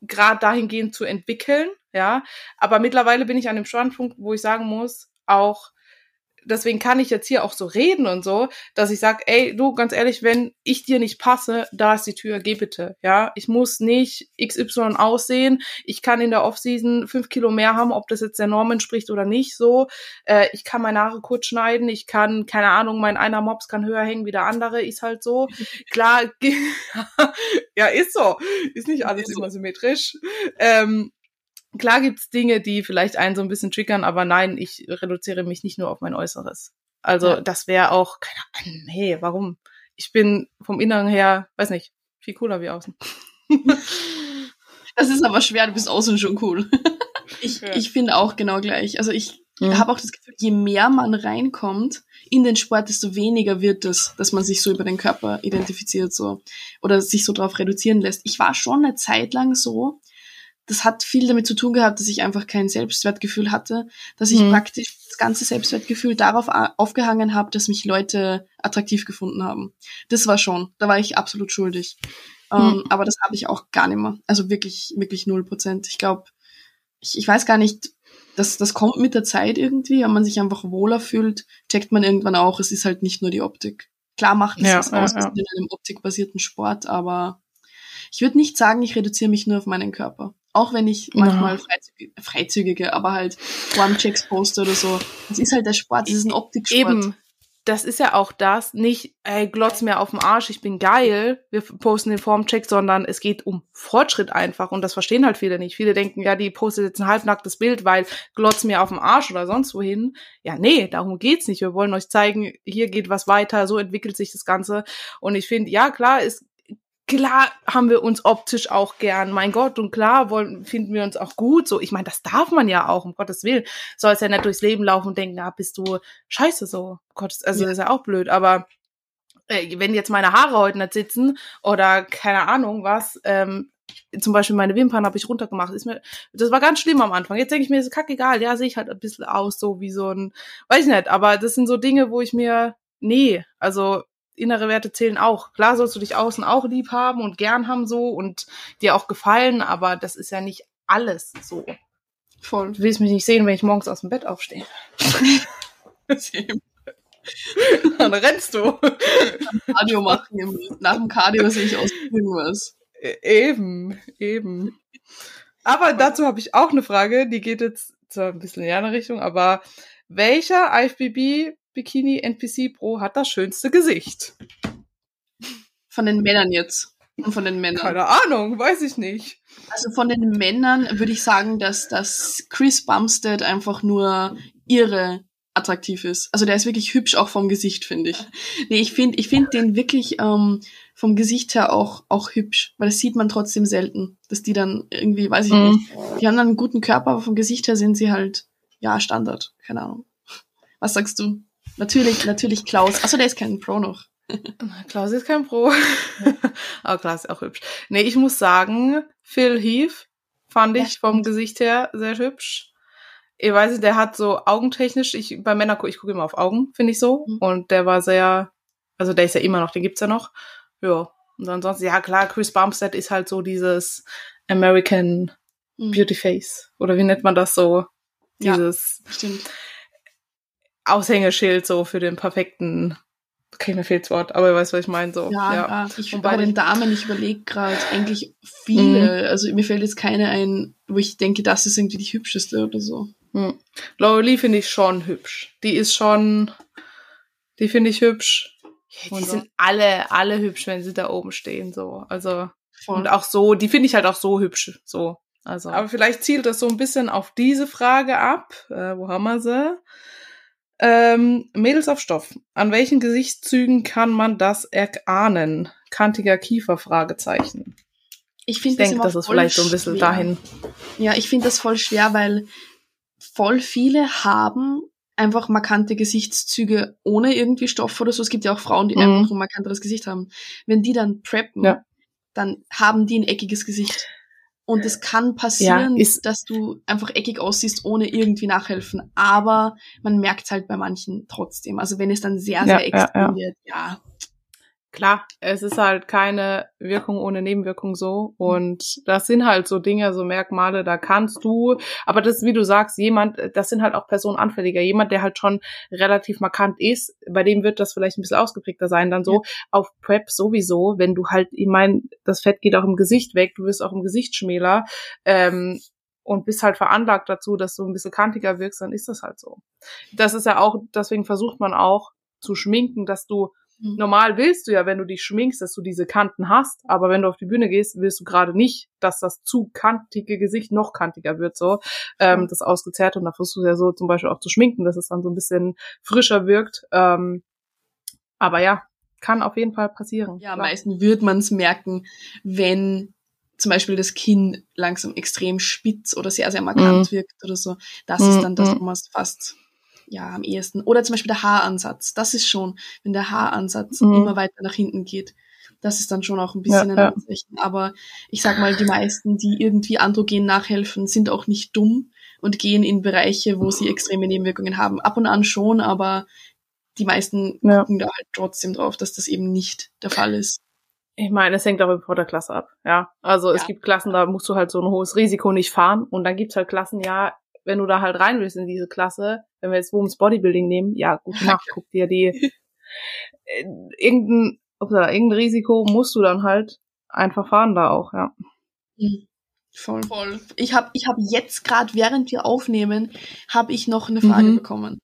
gerade dahingehend zu entwickeln, ja. Aber mittlerweile bin ich an dem Standpunkt, wo ich sagen muss, auch deswegen kann ich jetzt hier auch so reden und so, dass ich sage, ey, du, ganz ehrlich, wenn ich dir nicht passe, da ist die Tür, geh bitte. Ja, ich muss nicht XY aussehen. Ich kann in der Offseason fünf Kilo mehr haben, ob das jetzt der Norm entspricht oder nicht. So, äh, ich kann meine Haare kurz schneiden. Ich kann, keine Ahnung, mein einer Mops kann höher hängen wie der andere. Ist halt so. Klar, ja, ist so. Ist nicht alles ist immer symmetrisch. Ähm, klar gibt's Dinge, die vielleicht einen so ein bisschen triggern, aber nein, ich reduziere mich nicht nur auf mein Äußeres. Also ja. das wäre auch, keine Ahnung, nee, warum? Ich bin vom Inneren her, weiß nicht, viel cooler wie außen. das ist aber schwer, du bist außen schon cool. ich ja. ich finde auch genau gleich. Also ich mhm. habe auch das Gefühl, je mehr man reinkommt in den Sport, desto weniger wird es, dass man sich so über den Körper identifiziert so oder sich so drauf reduzieren lässt. Ich war schon eine Zeit lang so, das hat viel damit zu tun gehabt, dass ich einfach kein Selbstwertgefühl hatte, dass ich mhm. praktisch das ganze Selbstwertgefühl darauf aufgehangen habe, dass mich Leute attraktiv gefunden haben. Das war schon, da war ich absolut schuldig. Mhm. Um, aber das habe ich auch gar nicht mehr. Also wirklich, wirklich null Prozent. Ich glaube, ich, ich weiß gar nicht, das, das kommt mit der Zeit irgendwie, wenn man sich einfach wohler fühlt, checkt man irgendwann auch, es ist halt nicht nur die Optik. Klar macht es ja, was ja, aus ja. in einem optikbasierten Sport, aber ich würde nicht sagen, ich reduziere mich nur auf meinen Körper. Auch wenn ich manchmal freizügige, freizügige, aber halt One-Checks poste oder so. Das ist halt der Sport, das ist ein Optiksport. Eben. Das ist ja auch das, nicht, ey, glotz mir auf den Arsch, ich bin geil, wir posten den Formcheck, sondern es geht um Fortschritt einfach und das verstehen halt viele nicht. Viele denken, ja, die postet jetzt ein halbnacktes Bild, weil glotz mir auf den Arsch oder sonst wohin. Ja, nee, darum geht's nicht. Wir wollen euch zeigen, hier geht was weiter, so entwickelt sich das Ganze. Und ich finde, ja, klar, es klar haben wir uns optisch auch gern, mein Gott, und klar wollen, finden wir uns auch gut. So, ich meine, das darf man ja auch, um Gottes Willen. Soll es ja nicht durchs Leben laufen und denken, ah, bist du scheiße so. Gott, also ja. das ist ja auch blöd. Aber äh, wenn jetzt meine Haare heute nicht sitzen oder keine Ahnung was, ähm, zum Beispiel meine Wimpern habe ich runtergemacht. Ist mir, das war ganz schlimm am Anfang. Jetzt denke ich mir, ist kackegal. Ja, sehe ich halt ein bisschen aus, so wie so ein, weiß ich nicht. Aber das sind so Dinge, wo ich mir, nee, also innere Werte zählen auch. Klar sollst du dich außen auch lieb haben und gern haben so und dir auch gefallen, aber das ist ja nicht alles so. Voll. Du willst mich nicht sehen, wenn ich morgens aus dem Bett aufstehe. Dann rennst du. Cardio machen. Nach dem Cardio sehe ich aus irgendwas. E-, eben, eben. Aber dazu habe ich auch eine Frage, die geht jetzt zwar ein bisschen in die andere Richtung, aber welcher IFBB Bikini NPC Pro hat das schönste Gesicht? Von den Männern jetzt. Und von den Männern. Keine Ahnung, weiß ich nicht. Also von den Männern würde ich sagen, dass, dass Chris Bumstead einfach nur irre attraktiv ist. Also der ist wirklich hübsch auch vom Gesicht, finde ich. Nee, ich finde ich finde den wirklich ähm, vom Gesicht her auch, auch hübsch, weil das sieht man trotzdem selten, dass die dann irgendwie, weiß ich mm. nicht, die haben dann einen guten Körper, aber vom Gesicht her sind sie halt, ja, Standard. Keine Ahnung. Was sagst du? Natürlich, natürlich Klaus. Achso, der ist kein Pro noch. Klaus ist kein Pro. Aber Klaus ist auch hübsch. Nee, ich muss sagen, Phil Heath fand ich ja, vom Gesicht her sehr hübsch. Ich weiß nicht, der hat so augentechnisch, ich, bei Männern, ich gucke immer auf Augen, finde ich so. Mhm. Und der war sehr, also der ist ja immer noch, den gibt's ja noch. Ja. Und ansonsten, ja klar, Chris Bumstead ist halt so dieses American mhm. Beauty Face. Oder wie nennt man das so? Dieses. Ja, stimmt Aushängeschild so für den perfekten Okay, mir fehlt das Wort, aber ihr weißt, was ich meine. So. Ja, ja. Ich, bei den Damen, ich überlege gerade eigentlich viele. Mhm. Also mir fällt jetzt keine ein, wo ich denke, das ist irgendwie die hübscheste oder so. Mhm. Laurelie finde ich schon hübsch. Die ist schon, die finde ich hübsch. Ja, die so. sind alle, alle hübsch, wenn sie da oben stehen, so. Also, Voll. und auch so, die finde ich halt auch so hübsch, so. Also. Aber vielleicht zielt das so ein bisschen auf diese Frage ab. Äh, wo haben wir sie? Ähm, Mädels auf Stoff. An welchen Gesichtszügen kann man das erahnen? Kantiger Kiefer? Fragezeichen. Ich, ich denke, das, das ist vielleicht so ein bisschen schwer. dahin. Ja, ich finde das voll schwer, weil voll viele haben einfach markante Gesichtszüge ohne irgendwie Stoff oder so. Es gibt ja auch Frauen, die mhm. einfach ein markanteres Gesicht haben. Wenn die dann preppen, ja. dann haben die ein eckiges Gesicht. Und es kann passieren, ja, dass du einfach eckig aussiehst, ohne irgendwie nachhelfen. Aber man merkt halt bei manchen trotzdem. Also wenn es dann sehr, sehr ja, extrem wird, ja, klar, es ist halt keine Wirkung ohne Nebenwirkung so. Und das sind halt so Dinge, so Merkmale, da kannst du, aber das ist, wie du sagst, jemand, das sind halt auch personenanfälliger. Jemand, der halt schon relativ markant ist, bei dem wird das vielleicht ein bisschen ausgeprägter sein, dann so. Ja. Auf Prep sowieso, wenn du halt, ich meine, das Fett geht auch im Gesicht weg, du wirst auch im Gesicht schmäler. Ähm, und bist halt veranlagt dazu, dass du ein bisschen kantiger wirkst, dann ist das halt so. Das ist ja auch, deswegen versucht man auch zu schminken, dass du Mhm. Normal willst du ja, wenn du dich schminkst, dass du diese Kanten hast, aber wenn du auf die Bühne gehst, willst du gerade nicht, dass das zu kantige Gesicht noch kantiger wird, so, ähm, das ausgezerrt und da versuchst du ja so zum Beispiel auch zu schminken, dass es dann so ein bisschen frischer wirkt, ähm, aber ja, kann auf jeden Fall passieren. Ja, am meisten wird man es merken, wenn zum Beispiel das Kinn langsam extrem spitz oder sehr, sehr markant mhm. wirkt oder so. Das mhm. ist dann das, mhm. wo man es fast ja, am ehesten. Oder zum Beispiel der Haaransatz. Das ist schon, wenn der Haaransatz mhm. immer weiter nach hinten geht. Das ist dann schon auch ein bisschen ja, ein Anzeichen. Ja. Aber ich sag mal, die meisten, die irgendwie androgen nachhelfen, sind auch nicht dumm und gehen in Bereiche, wo sie extreme Nebenwirkungen haben. Ab und an schon, aber die meisten ja. gucken da halt trotzdem drauf, dass das eben nicht der Fall ist. Ich meine, es hängt auch von der Klasse ab, ja. Also es gibt Klassen, da musst du halt so ein hohes Risiko nicht fahren. Und dann gibt's halt Klassen, ja, wenn du da halt rein willst in diese Klasse, wenn wir jetzt Women's Bodybuilding nehmen, ja, gute Nacht, guck dir die, äh, irgendein, oder irgendein Risiko musst du dann halt einfach fahren da auch, ja. Mhm. Voll. Voll. Ich habe ich hab jetzt gerade, während wir aufnehmen, habe ich noch eine Frage mhm. bekommen.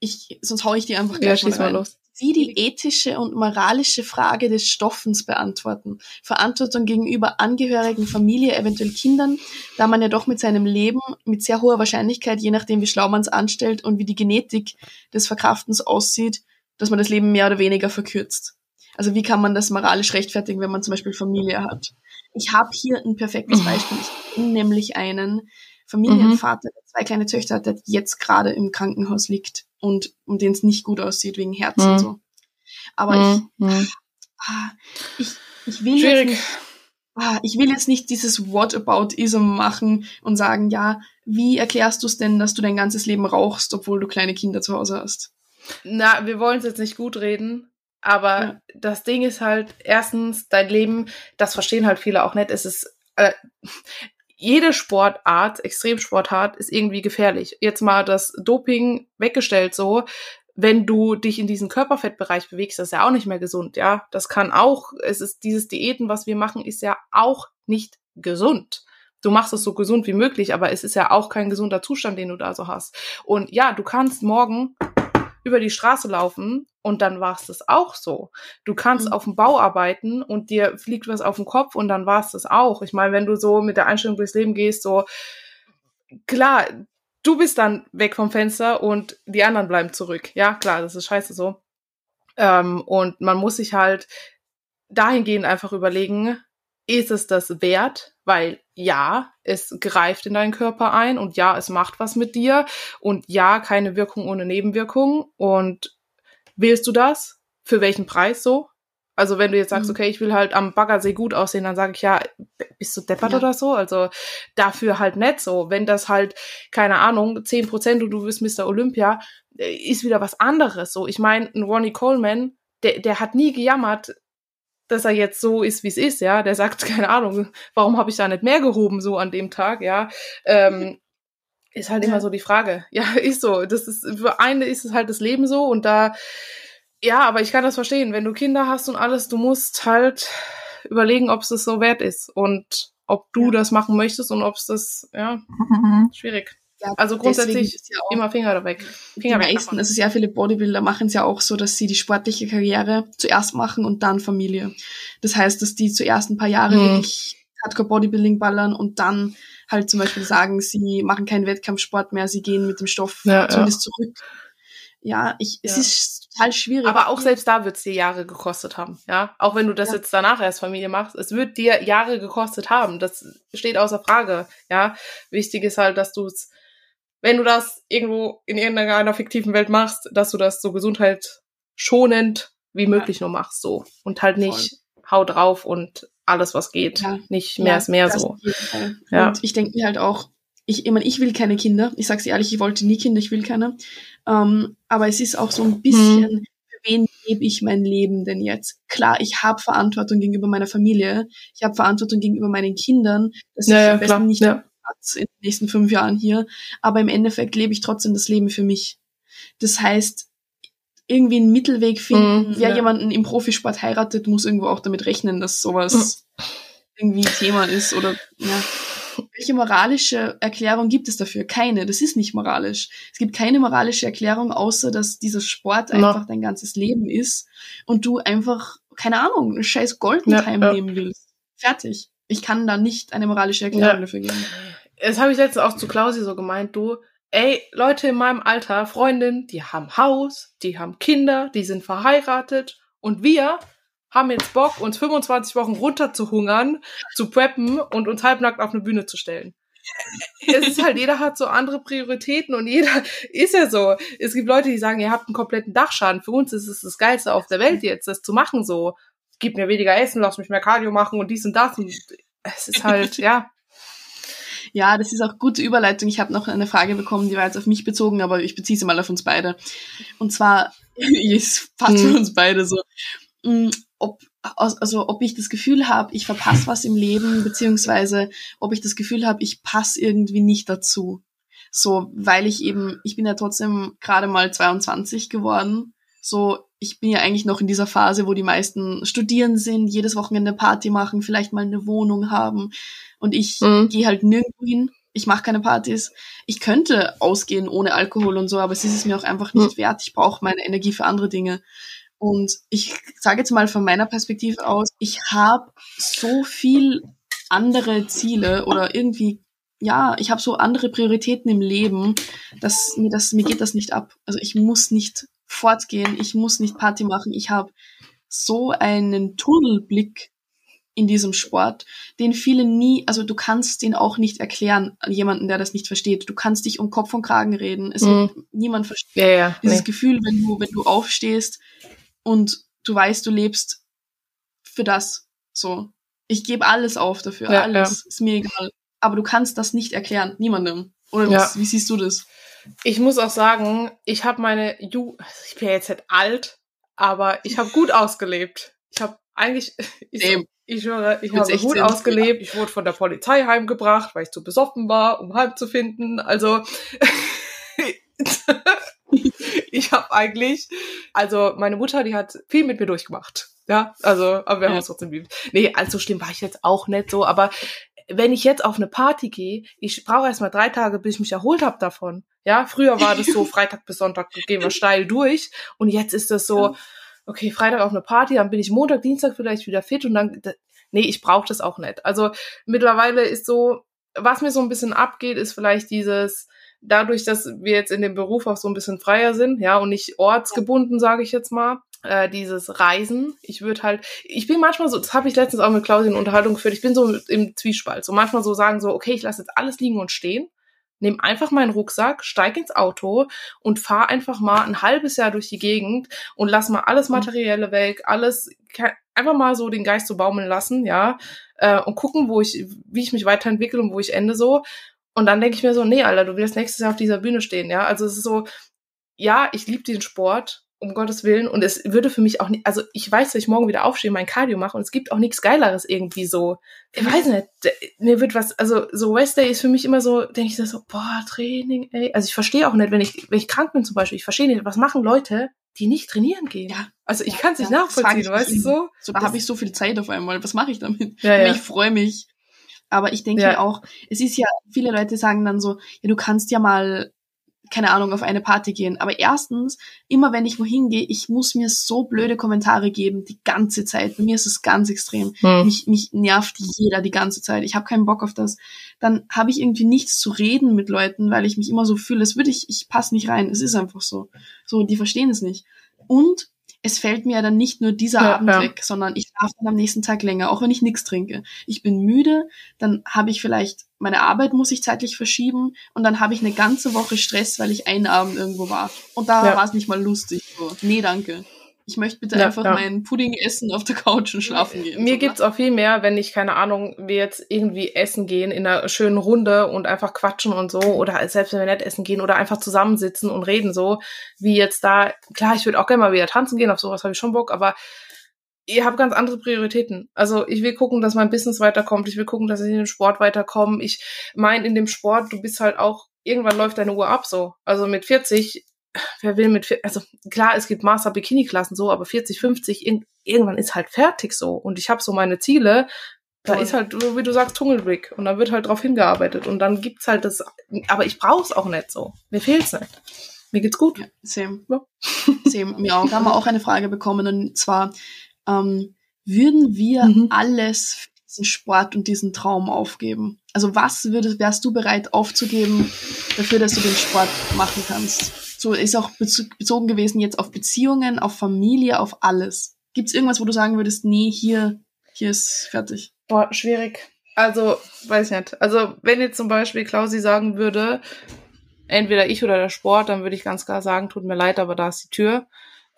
Ich, sonst hau ich die einfach gleich ja, mal, rein. mal los sie die ethische und moralische Frage des Stoffens beantworten. Verantwortung gegenüber Angehörigen, Familie, eventuell Kindern, da man ja doch mit seinem Leben mit sehr hoher Wahrscheinlichkeit, je nachdem wie schlau man es anstellt und wie die Genetik des Verkraftens aussieht, dass man das Leben mehr oder weniger verkürzt. Also wie kann man das moralisch rechtfertigen, wenn man zum Beispiel Familie hat? Ich habe hier ein perfektes Beispiel. Ich kenne nämlich einen Familienvater, der zwei kleine Töchter hat, der jetzt gerade im Krankenhaus liegt und um den es nicht gut aussieht wegen Herz mhm. und so. Aber ich, mhm. ah, ich, ich will Schwierig. jetzt nicht, ah, ich will jetzt nicht dieses Whataboutism machen und sagen, ja, wie erklärst du es denn, dass du dein ganzes Leben rauchst, obwohl du kleine Kinder zu Hause hast? Na, wir wollen es jetzt nicht gut reden, aber ja. das Ding ist halt, erstens, dein Leben, das verstehen halt viele auch nicht, es ist, äh, jede Sportart, Extremsportart, ist irgendwie gefährlich. Jetzt mal das Doping weggestellt so, wenn du dich in diesen Körperfettbereich bewegst, das ist ja auch nicht mehr gesund, ja. Das kann auch, es ist dieses Diäten, was wir machen, ist ja auch nicht gesund. Du machst es so gesund wie möglich, aber es ist ja auch kein gesunder Zustand, den du da so hast. Und ja, du kannst morgen über die Straße laufen und dann war es das auch so. Du kannst mhm. auf dem Bau arbeiten und dir fliegt was auf den Kopf und dann war es das auch. Ich meine, wenn du so mit der Einstellung durchs Leben gehst, so klar, du bist dann weg vom Fenster und die anderen bleiben zurück. Ja, klar, das ist scheiße so. Ähm, und man muss sich halt dahingehend einfach überlegen, ist es das wert? Weil ja, es greift in deinen Körper ein und ja, es macht was mit dir und ja, keine Wirkung ohne Nebenwirkung. Und willst du das? Für welchen Preis so? Also wenn du jetzt sagst, mhm. okay, ich will halt am Baggersee gut aussehen, dann sage ich ja, bist du deppert ja. oder so? Also dafür halt nicht so. Wenn das halt, keine Ahnung, zehn Prozent und du wirst Mr. Olympia, äh, ist wieder was anderes. So, ich meine, ein Ronnie Coleman, der, der hat nie gejammert, dass er jetzt so ist, wie es ist, ja. Der sagt, keine Ahnung, warum habe ich da nicht mehr gehoben so an dem Tag, ja. Ähm, ist halt immer so die Frage. Ja, ist so. Das ist, für eine ist es halt das Leben so und da, ja, aber ich kann das verstehen. Wenn du Kinder hast und alles, du musst halt überlegen, ob es das so wert ist und ob du ja. das machen möchtest und ob es das, ja, mhm. schwierig. Ja, also grundsätzlich ja immer Finger weg. Finger die weg meisten, also sehr viele Bodybuilder machen es ja auch so, dass sie die sportliche Karriere zuerst machen und dann Familie. Das heißt, dass die zuerst ein paar Jahre mhm. wirklich Hardcore Bodybuilding ballern und dann halt zum Beispiel sagen, sie machen keinen Wettkampfsport mehr, sie gehen mit dem Stoff ja, zumindest ja. zurück. Ja, ich, es ist total schwierig. Aber auch selbst da wird es dir Jahre gekostet haben, ja. Auch wenn du das ja. jetzt danach erst Familie machst, es wird dir Jahre gekostet haben. Das steht außer Frage, ja. Wichtig ist halt, dass du es wenn du das irgendwo in irgendeiner fiktiven Welt machst, dass du das so gesundheitsschonend wie möglich ja. nur machst, so. Und halt nicht Voll. hau drauf und alles, was geht. Ja. Nicht mehr ja, ist mehr so. Ja. Und ich denke mir halt auch, ich, ich, meine, ich will keine Kinder. Ich sag's ehrlich, ich wollte nie Kinder, ich will keine. Ähm, aber es ist auch so ein bisschen, hm. für wen lebe ich mein Leben denn jetzt? Klar, ich habe Verantwortung gegenüber meiner Familie, ich habe Verantwortung gegenüber meinen Kindern, dass ja, ich am besten nicht ja. Platz in den nächsten fünf Jahren hier, aber im Endeffekt lebe ich trotzdem das Leben für mich. Das heißt, irgendwie einen Mittelweg finden, mm, wer ja. jemanden im Profisport heiratet, muss irgendwo auch damit rechnen, dass sowas mm. irgendwie Thema ist oder ja. Welche moralische Erklärung gibt es dafür? Keine. Das ist nicht moralisch. Es gibt keine moralische Erklärung, außer dass dieser Sport einfach no. dein ganzes Leben ist und du einfach, keine Ahnung, ein scheiß Golden Time ja, ja. nehmen willst. Fertig. Ich kann da nicht eine moralische Erklärung dafür geben das habe ich letztens auch zu Klausi so gemeint, du, ey, Leute in meinem Alter, Freundin, die haben Haus, die haben Kinder, die sind verheiratet und wir haben jetzt Bock, uns 25 Wochen runterzuhungern, zu preppen und uns halbnackt auf eine Bühne zu stellen. es ist halt, jeder hat so andere Prioritäten und jeder ist ja so. Es gibt Leute, die sagen, ihr habt einen kompletten Dachschaden. Für uns ist es das Geilste auf der Welt jetzt, das zu machen so. Gib mir weniger Essen, lass mich mehr Cardio machen und dies und das. Und es ist halt, ja, ja, das ist auch gute Überleitung. Ich habe noch eine Frage bekommen, die war jetzt auf mich bezogen, aber ich beziehe sie mal auf uns beide. Und zwar, es passt für uns beide so, mm, ob, also ob ich das Gefühl habe, ich verpasse was im Leben, beziehungsweise ob ich das Gefühl habe, ich passe irgendwie nicht dazu. So, weil ich eben, ich bin ja trotzdem gerade mal 22 geworden. So, ich bin ja eigentlich noch in dieser Phase, wo die meisten studieren sind, jedes Wochenende Party machen, vielleicht mal eine Wohnung haben. Und ich mhm. gehe halt nirgendwo hin. Ich mache keine Partys. Ich könnte ausgehen ohne Alkohol und so, aber es ist es mir auch einfach nicht mhm. wert. Ich brauche meine Energie für andere Dinge. Und ich sage jetzt mal von meiner Perspektive aus, ich habe so viel andere Ziele oder irgendwie, ja, ich habe so andere Prioritäten im Leben, dass mir das, mir geht das nicht ab. Also ich muss nicht fortgehen, ich muss nicht Party machen, ich habe so einen Tunnelblick in diesem Sport, den viele nie, also du kannst den auch nicht erklären an jemanden, der das nicht versteht. Du kannst dich um Kopf und Kragen reden. Es mhm. wird niemand verstehen. Ja, ja, Dieses nee. Gefühl, wenn du, wenn du aufstehst und du weißt, du lebst für das. So. Ich gebe alles auf dafür. Ja, alles. Ist mir egal. Aber du kannst das nicht erklären. Niemandem. Oder wie siehst du das? Ich muss auch sagen, ich habe meine Ju also ich bin jetzt nicht alt, aber ich habe gut ausgelebt. Ich habe eigentlich, ich, ich höre, ich habe gut ausgelebt. Ich wurde von der Polizei heimgebracht, weil ich zu besoffen war, um heim zu finden. Also ich habe eigentlich, also meine Mutter, die hat viel mit mir durchgemacht. Ja, also, aber wir ja. haben uns trotzdem lieb. Nee, allzu schlimm war ich jetzt auch nicht so, aber wenn ich jetzt auf eine Party gehe, ich brauche erst mal drei Tage, bis ich mich erholt habe davon. Ja, früher war das so, Freitag bis Sonntag gehen wir steil durch und jetzt ist das so, okay, Freitag auf eine Party, dann bin ich Montag, Dienstag vielleicht wieder fit und dann, nee, ich brauche das auch nicht. Also mittlerweile ist so, was mir so ein bisschen abgeht, ist vielleicht dieses, dadurch, dass wir jetzt in dem Beruf auch so ein bisschen freier sind, ja, und nicht ortsgebunden, sage ich jetzt mal, äh, dieses Reisen. Ich würde halt, ich bin manchmal so, das habe ich letztens auch mit Claudia in Unterhaltung geführt, ich bin so im Zwiespalt. So manchmal so sagen so, okay, ich lasse jetzt alles liegen und stehen, nehme einfach meinen Rucksack, steig ins Auto und fahr einfach mal ein halbes Jahr durch die Gegend und lass mal alles mhm. Materielle weg, alles einfach mal so den Geist so baumeln lassen, ja, äh, und gucken, wo ich, wie ich mich weiterentwickle und wo ich ende so. Und dann denke ich mir so, nee, Alter, du wirst nächstes Jahr auf dieser Bühne stehen, ja. Also es ist so, ja, ich liebe diesen Sport, um Gottes Willen. Und es würde für mich auch nicht, also ich weiß, dass ich morgen wieder aufstehe, mein Cardio mache und es gibt auch nichts Geileres irgendwie so. Ich weiß nicht, mir wird was, also so West ist für mich immer so, denke ich so, boah, Training, ey. Also ich verstehe auch nicht, wenn ich, wenn ich krank bin zum Beispiel, ich verstehe nicht, was machen Leute, die nicht trainieren gehen. Ja. Also ich kann es nicht ja, nachvollziehen, weißt du so? So, da habe ich so viel Zeit auf einmal. Was mache ich damit? Ja, ja. Ich freue mich. Aber ich denke ja. auch, es ist ja, viele Leute sagen dann so, ja, du kannst ja mal keine Ahnung, auf eine Party gehen. Aber erstens, immer wenn ich wohin gehe, ich muss mir so blöde Kommentare geben, die ganze Zeit. Bei mir ist es ganz extrem. Hm. Mich, mich nervt jeder die ganze Zeit. Ich habe keinen Bock auf das. Dann habe ich irgendwie nichts zu reden mit Leuten, weil ich mich immer so fühle, als würde ich, ich passe nicht rein. Es ist einfach so. So, die verstehen es nicht. Und es fällt mir ja dann nicht nur dieser ja, Abend ja. weg, sondern ich darf dann am nächsten Tag länger, auch wenn ich nichts trinke. Ich bin müde, dann habe ich vielleicht, meine Arbeit muss ich zeitlich verschieben und dann habe ich eine ganze Woche Stress, weil ich einen Abend irgendwo war. Und da ja. war es nicht mal lustig. So. Nee, danke. Ich möchte bitte ja, einfach ja. meinen Pudding essen auf der Couch und schlafen gehen. Mir so, gibt's ne? auch viel mehr, wenn ich, keine Ahnung, wir jetzt irgendwie essen gehen in einer schönen Runde und einfach quatschen und so, oder selbst wenn wir nicht essen gehen oder einfach zusammensitzen und reden so, wie jetzt da, klar, ich würde auch gerne mal wieder tanzen gehen, auf sowas habe ich schon Bock, aber ihr habt ganz andere Prioritäten. Also ich will gucken, dass mein Business weiterkommt, ich will gucken, dass ich in den Sport weiterkomme. Ich meine, in dem Sport, du bist halt auch, irgendwann läuft deine Uhr ab so. Also mit 40 wer will mit, also klar, es gibt Master Bikini Klassen so, aber 40, 50, in, irgendwann ist halt fertig so. Und ich habe so meine Ziele, da ist halt, wie du sagst, Tungelbrick. Und da wird halt drauf hingearbeitet. Und dann gibt's halt das, aber ich brauch's auch nicht so. Mir fehlt's nicht. Mir geht's gut. Ja, same. Ja. same. Mir auch. Da haben wir auch eine Frage bekommen. Und zwar, ähm, würden wir mhm. alles für diesen Sport und diesen Traum aufgeben? Also was würdest, wärst du bereit aufzugeben dafür, dass du den Sport machen kannst? So ist auch bezogen gewesen jetzt auf Beziehungen, auf Familie, auf alles. Gibt es irgendwas, wo du sagen würdest, nee, hier, hier ist fertig? Boah, schwierig. Also, weiß ich nicht. Also, wenn jetzt zum Beispiel Klausi sagen würde, entweder ich oder der Sport, dann würde ich ganz klar sagen, tut mir leid, aber da ist die Tür.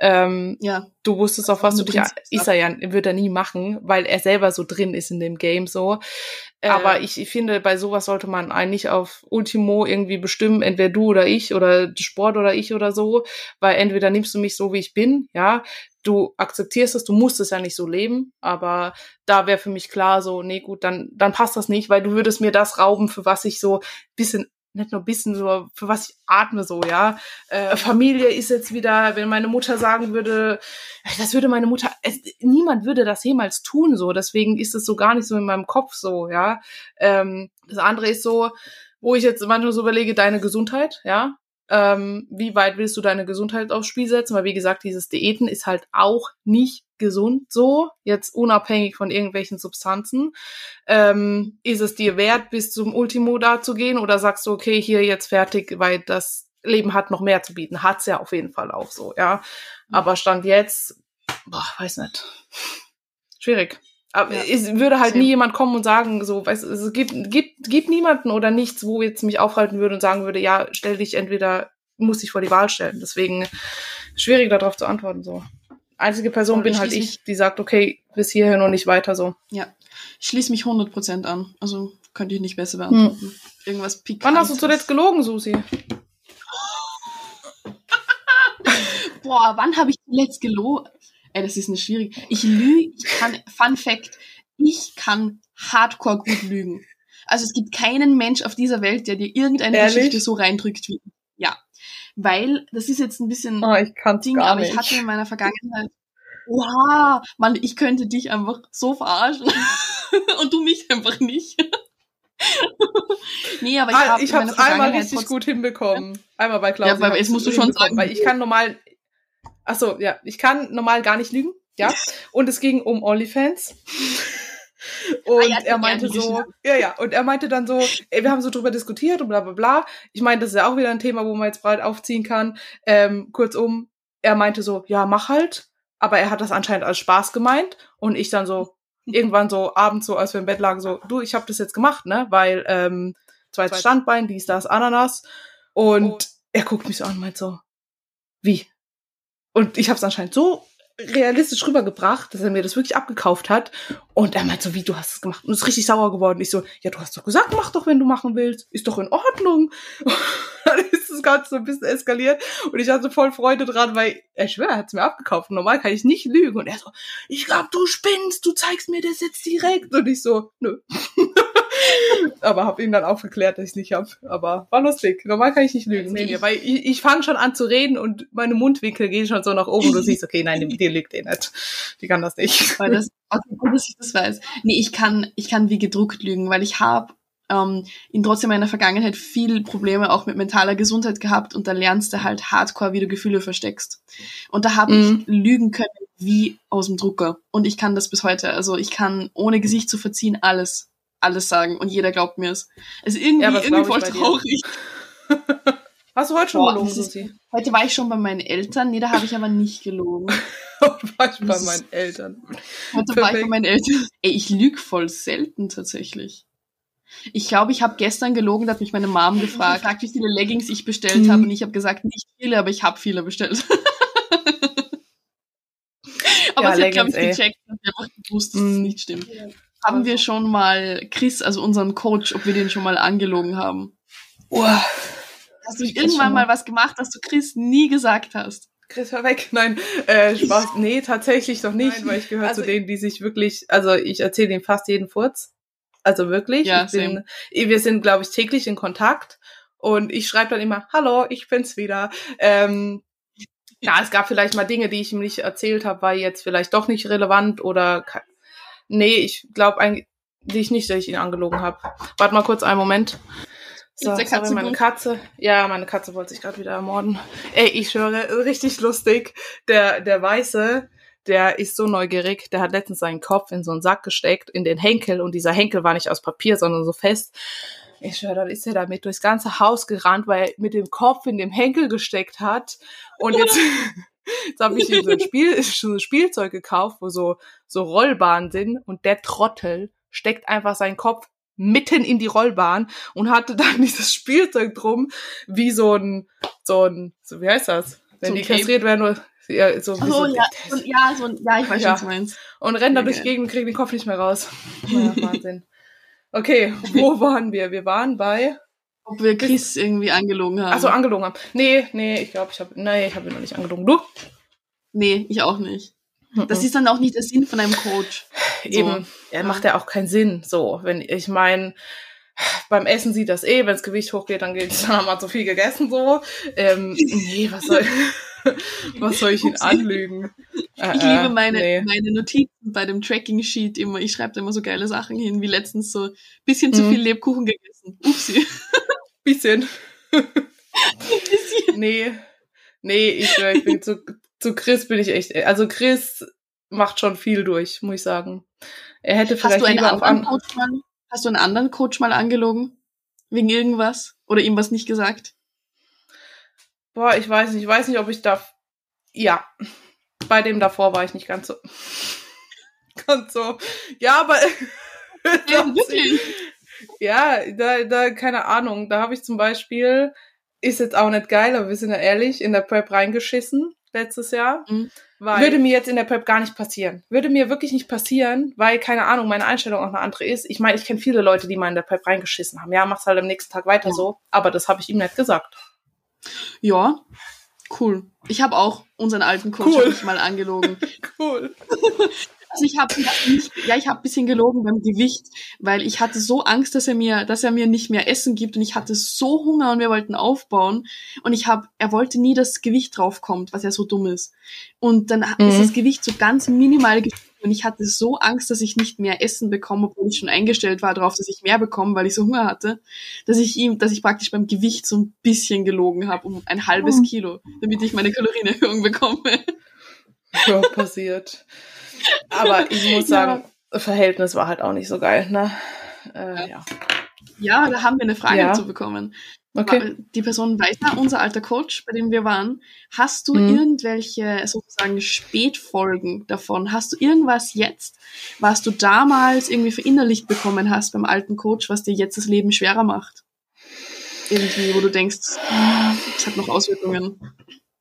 Ähm, ja. Du wusstest auch, was du dich, er ja, wird er nie machen, weil er selber so drin ist in dem Game so. Äh, Aber ich, ich finde, bei sowas sollte man eigentlich auf Ultimo irgendwie bestimmen, entweder du oder ich oder Sport oder ich oder so, weil entweder nimmst du mich so, wie ich bin, ja, du akzeptierst es, du musst es ja nicht so leben, aber da wäre für mich klar so, nee, gut, dann, dann passt das nicht, weil du würdest mir das rauben, für was ich so bisschen nicht nur bisschen so, für was ich atme so, ja. Äh, Familie ist jetzt wieder, wenn meine Mutter sagen würde, das würde meine Mutter, es, niemand würde das jemals tun, so. Deswegen ist es so gar nicht so in meinem Kopf so, ja. Ähm, das andere ist so, wo ich jetzt manchmal so überlege, deine Gesundheit, ja ähm, wie weit willst du deine Gesundheit aufs Spiel setzen? Weil wie gesagt, dieses Diäten ist halt auch nicht gesund so, jetzt unabhängig von irgendwelchen Substanzen. Ähm, ist es dir wert, bis zum Ultimo da zu gehen oder sagst du, okay, hier jetzt fertig, weil das Leben hat noch mehr zu bieten? Hat's ja auf jeden Fall auch so, ja. Aber Stand jetzt boah, weiß nicht. Schwierig. Aber Ja. es würde halt Same. nie jemand kommen und sagen, so, weißt es gibt, gibt, gibt niemanden oder nichts, wo jetzt mich aufhalten würde und sagen würde, ja, stell dich entweder, muss dich vor die Wahl stellen. Deswegen schwierig darauf zu antworten, so. Einzige Person Und bin halt ich, die sagt, okay, bis hierhin und nicht weiter, so. Ja, ich schließe mich 100% an. Also könnte ich nicht besser beantworten. Irgendwas Pikantes. Wann hast du zuletzt gelogen, Susi? Boah, wann habe ich zuletzt gelogen? Ey, das ist eine schwierige. Ich lüge, ich kann, Fun Fact, ich kann hardcore gut lügen. Also es gibt keinen Mensch auf dieser Welt, der dir irgendeine Ehrlich? Geschichte so reindrückt wie ich. Weil, das ist jetzt ein bisschen Oh, ich kann's Ding, aber ich hatte in meiner Vergangenheit, wow, Mann, ich könnte dich einfach so verarschen und du mich einfach nicht. nee, aber ich ah, habe ich in meiner hab's einmal richtig gut hinbekommen. Einmal bei Klaus. Ja, aber jetzt musst du schon sagen. Weil ich kann normal, ach so, ja, ich kann normal gar nicht lügen, ja. Und es ging um OnlyFans. Und Ah, ja, er meinte so, ja, ja, und er meinte dann so, ey, wir haben so drüber diskutiert und bla bla bla. Ich meine, das ist ja auch wieder ein Thema, wo man jetzt breit aufziehen kann. Ähm, kurzum, er meinte so, ja, mach halt. Aber er hat das anscheinend als Spaß gemeint. Und ich dann so, irgendwann so abends so, als wir im Bett lagen, so, du, ich habe das jetzt gemacht, ne? Weil ähm, zweites Standbein, dies, das, Ananas. Und er guckt mich so an und meint so, wie? Und ich habe es anscheinend so realistisch rübergebracht, dass er mir das wirklich abgekauft hat. Und er meint so, wie, du hast es gemacht. Und ist richtig sauer geworden. Ich so, ja, du hast doch gesagt, mach doch, wenn du machen willst. Ist doch in Ordnung. Und dann ist das Ganze so ein bisschen eskaliert. Und ich hatte voll Freude dran, weil, ich schwöre, er hat es mir abgekauft. Normal kann ich nicht lügen. Und er so, ich glaube, du spinnst, du zeigst mir das jetzt direkt. Und ich so, nö. aber habe ihm dann aufgeklärt, dass ich nicht hab. Aber war lustig. Normal kann ich nicht lügen. Nee, Nee, weil ich, ich fange schon an zu reden und meine Mundwinkel gehen schon so nach oben. Du siehst, okay, nein, die lügt eh nicht. Die kann das nicht. weil das, gut, dass ich das weiß. Nee, ich kann, ich kann wie gedruckt lügen, weil ich habe ähm, in trotzdem meiner Vergangenheit viel Probleme auch mit mentaler Gesundheit gehabt und da lernst du halt hardcore, wie du Gefühle versteckst. Und da habe Mhm. ich lügen können wie aus dem Drucker. Und ich kann das bis heute. Also ich kann ohne Gesicht zu verziehen alles, alles sagen und jeder glaubt mir es. Es ist irgendwie, Ja, irgendwie voll traurig. Hast du heute schon Boah, gelogen, Susi? Heute war ich schon bei meinen Eltern, nee, da habe ich aber nicht gelogen. war ich bei meinen Eltern. Heute war ich bei Perfekt. meinen Eltern. Ey, ich lüg voll selten tatsächlich. Ich glaube, ich habe gestern gelogen, da hat mich meine Mom gefragt, gefragt, wie viele Leggings ich bestellt Mhm. habe. Und ich habe gesagt, nicht viele, aber ich habe viele bestellt. aber Ja, sie hat, glaube ich, gecheckt und einfach gewusst, dass es Mhm. nicht stimmt. Haben wir schon mal Chris, also unseren Coach, ob wir den schon mal angelogen haben? Uah. Hast du irgendwann mal was gemacht, das du Chris nie gesagt hast? Chris war weg. Nein, äh, Spaß. Nee, tatsächlich noch nicht, weil ich gehöre Also- zu denen, die sich wirklich, also ich erzähle ihm fast jeden Furz. Also wirklich. Ja, ich bin, wir sind, glaube ich, täglich in Kontakt. Und ich schreibe dann immer, hallo, ich bin's wieder. Ähm, ja, es gab vielleicht mal Dinge, die ich ihm nicht erzählt habe, war jetzt vielleicht doch nicht relevant oder nee, ich glaube eigentlich nicht, dass ich ihn angelogen habe. Warte mal kurz einen Moment. So, Ist der sorry, Katze meine? Katze. Ja, meine Katze wollte sich gerade wieder ermorden. Ey, ich schwöre, richtig lustig. Der, der Weiße, der ist so neugierig. Der hat letztens seinen Kopf in so einen Sack gesteckt, in den Henkel. Und dieser Henkel war nicht aus Papier, sondern so fest. Ich schwöre, dann ist er damit durchs ganze Haus gerannt, weil er mit dem Kopf in dem Henkel gesteckt hat. Und jetzt, jetzt habe ich ihm so ein, Spiel, so ein Spielzeug gekauft, wo so, so Rollbahnen sind. Und der Trottel steckt einfach seinen Kopf mitten in die Rollbahn und hatte dann dieses Spielzeug drum, wie so ein, so ein, so wie heißt das? Wenn So die kastriert werden, oder, ja, so, so, so, ja, so, ja, so, ja, ich weiß Ja. was du meinst. und rennt da Ja, durch die geil. Gegend und kriegt den Kopf nicht mehr raus. Ja, Wahnsinn. Okay, wo waren wir? Wir waren bei, Ob wir Chris irgendwie angelogen haben. also angelogen haben. Nee, nee, ich glaube, ich habe, nee, ich habe ihn noch nicht angelogen. Du? nee, ich auch nicht. Das ist dann auch nicht der Sinn von einem Coach. eben, ja, macht ja auch keinen Sinn. So, wenn ich meine, beim Essen sieht das eh, wenn das Gewicht hochgeht, dann geht dann haben wir zu viel gegessen so. Ähm, nee, was soll, was soll ich ihn anlügen? Äh, Ich äh, liebe meine, nee. meine Notizen bei dem Tracking-Sheet immer. Ich schreibe da immer so geile Sachen hin, wie letztens so bisschen zu Mhm. viel Lebkuchen gegessen. Upsi. bisschen. bisschen. Nee, nee, ich, ich bin zu, zu Chris bin ich echt, also Chris macht schon viel durch, muss ich sagen. Er hätte Hast vielleicht du einen anderen an, Coach mal, hast du einen anderen Coach mal angelogen? Wegen irgendwas? Oder ihm was nicht gesagt? Boah, ich weiß nicht, ich weiß nicht, ob ich darf. Ja. bei dem davor war ich nicht ganz so. ganz so. Ja, aber. Ja, wirklich. Ja, da, da, keine Ahnung. Da habe ich zum Beispiel, ist jetzt auch nicht geil, aber wir sind ja ehrlich, in der Prep reingeschissen letztes Jahr. Mhm. Würde mir jetzt in der Prep gar nicht passieren. Würde mir wirklich nicht passieren, weil, keine Ahnung, meine Einstellung auch eine andere ist. Ich meine, ich kenne viele Leute, die mal in der Prep reingeschissen haben. Ja, mach's halt am nächsten Tag weiter Ja. so. Aber das habe ich ihm nicht gesagt. Ja, cool. Ich habe auch unseren alten Coach Cool. mal angelogen. Cool. Also ich habe ja, ich habe ein bisschen gelogen beim Gewicht, weil ich hatte so Angst, dass er mir, dass er mir nicht mehr Essen gibt und ich hatte so Hunger und wir wollten aufbauen und ich habe, er wollte nie, dass Gewicht draufkommt, was ja so dumm ist. Und dann Mhm. ist das Gewicht so ganz minimal gestiegen und ich hatte so Angst, dass ich nicht mehr Essen bekomme, obwohl ich schon eingestellt war darauf, dass ich mehr bekomme, weil ich so Hunger hatte, dass ich ihm, dass ich praktisch beim Gewicht so ein bisschen gelogen habe um ein halbes Mhm. Kilo, damit ich meine Kalorienerhöhung bekomme. Ja, passiert. Aber ich muss sagen, Verhältnis war halt auch nicht so geil, ne? Äh, ja. Ja, da haben wir eine Frage Ja. dazu bekommen. Okay. Die Person weiß ja, unser alter Coach, bei dem wir waren. Hast du Mhm. irgendwelche sozusagen Spätfolgen davon? Hast du irgendwas jetzt, was du damals irgendwie verinnerlicht bekommen hast beim alten Coach, was dir jetzt das Leben schwerer macht? Irgendwie, wo du denkst, es hat noch Auswirkungen.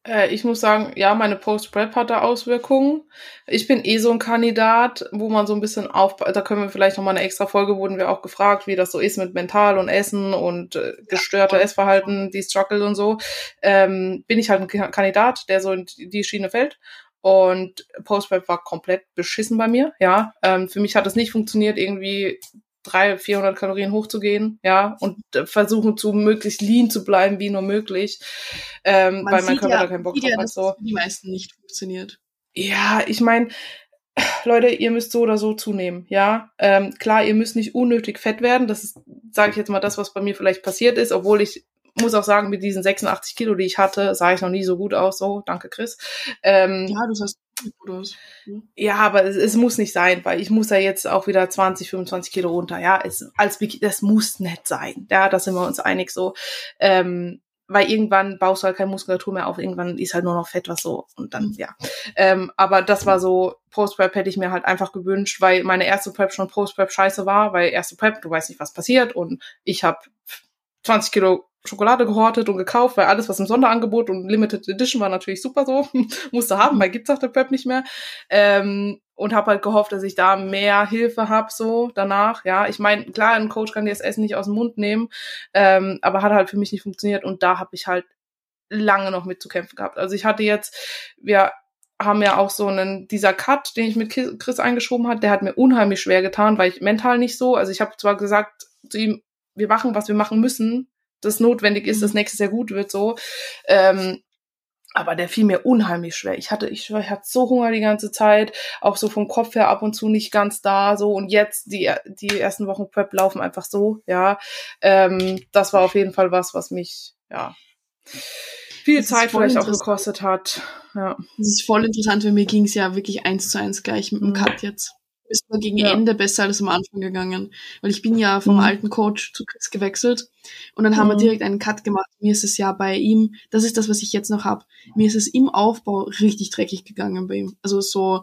Äh, ich muss sagen, ja, meine Post-Prep hat da Auswirkungen. Ich bin eh so ein Kandidat, wo man so ein bisschen auf, da können wir vielleicht noch mal eine extra Folge, wurden wir auch gefragt, wie das so ist mit Mental und Essen und äh, gestörter Essverhalten, die Struggle und so. Ähm, bin ich halt ein Ka- Kandidat, der so in die Schiene fällt. Und Post-Prep war komplett beschissen bei mir, ja. Ähm, für mich hat es nicht funktioniert, irgendwie 300, 400 Kalorien hochzugehen, ja, und versuchen zu möglichst lean zu bleiben, wie nur möglich, ähm, weil mein Körper ja, da keinen Bock drauf ja, hat, so. die meisten nicht funktioniert. Ja, ich meine, Leute, ihr müsst so oder so zunehmen, ja. Ähm, klar, ihr müsst nicht unnötig fett werden. Das ist, sage ich jetzt mal, das, was bei mir vielleicht passiert ist, obwohl ich muss auch sagen, mit diesen 86 Kilo, die ich hatte, sah ich noch nie so gut aus. So, danke, Chris. Ähm, Ja, du sahst. Ja, aber es, es muss nicht sein, weil ich muss ja jetzt auch wieder 20, 25 Kilo runter. Ja, es, als das muss nicht sein. Ja, da sind wir uns einig so. Ähm, weil irgendwann baust du halt keine Muskulatur mehr auf, irgendwann ist halt nur noch Fett, was so und dann, ja. Ähm, aber das war so, Post-Prep hätte ich mir halt einfach gewünscht, weil meine erste Prep schon Post-Prep scheiße war, weil erste Prep, du weißt nicht, was passiert und ich habe 20 Kilo Schokolade gehortet und gekauft, weil alles, was im Sonderangebot und Limited Edition war natürlich super so, musste haben, weil gibt's auf der Prep nicht mehr. Ähm, und habe halt gehofft, dass ich da mehr Hilfe hab so danach. Ja, ich meine, klar, ein Coach kann dir das Essen nicht aus dem Mund nehmen, ähm, aber hat halt für mich nicht funktioniert und da habe ich halt lange noch mit zu kämpfen gehabt. Also ich hatte jetzt, wir haben ja auch so einen, dieser Cut, den ich mit Chris eingeschoben hat, der hat mir unheimlich schwer getan, weil ich mental nicht so, also ich habe zwar gesagt zu ihm, wir machen, was wir machen müssen, das notwendig ist, dass nächstes Jahr gut wird, so, ähm, aber der fiel mir unheimlich schwer. Ich hatte, ich, ich hatte so Hunger die ganze Zeit, auch so vom Kopf her ab und zu nicht ganz da, so und jetzt die die ersten Wochen Prep laufen einfach so, ja. Ähm, das war auf jeden Fall was, was mich ja viel Das Zeit vielleicht auch gekostet hat. Ja. Das ist voll interessant, weil mir ging's ja wirklich eins zu eins gleich mit dem Mhm. Cut jetzt. Du bist nur gegen Ja. Ende besser als am Anfang gegangen. Weil ich bin ja vom Mhm. alten Coach zu Chris gewechselt und dann haben wir Mhm. direkt einen Cut gemacht. Mir ist es ja bei ihm, das ist das, was ich jetzt noch hab. Mir ist es im Aufbau richtig dreckig gegangen bei ihm. Also so,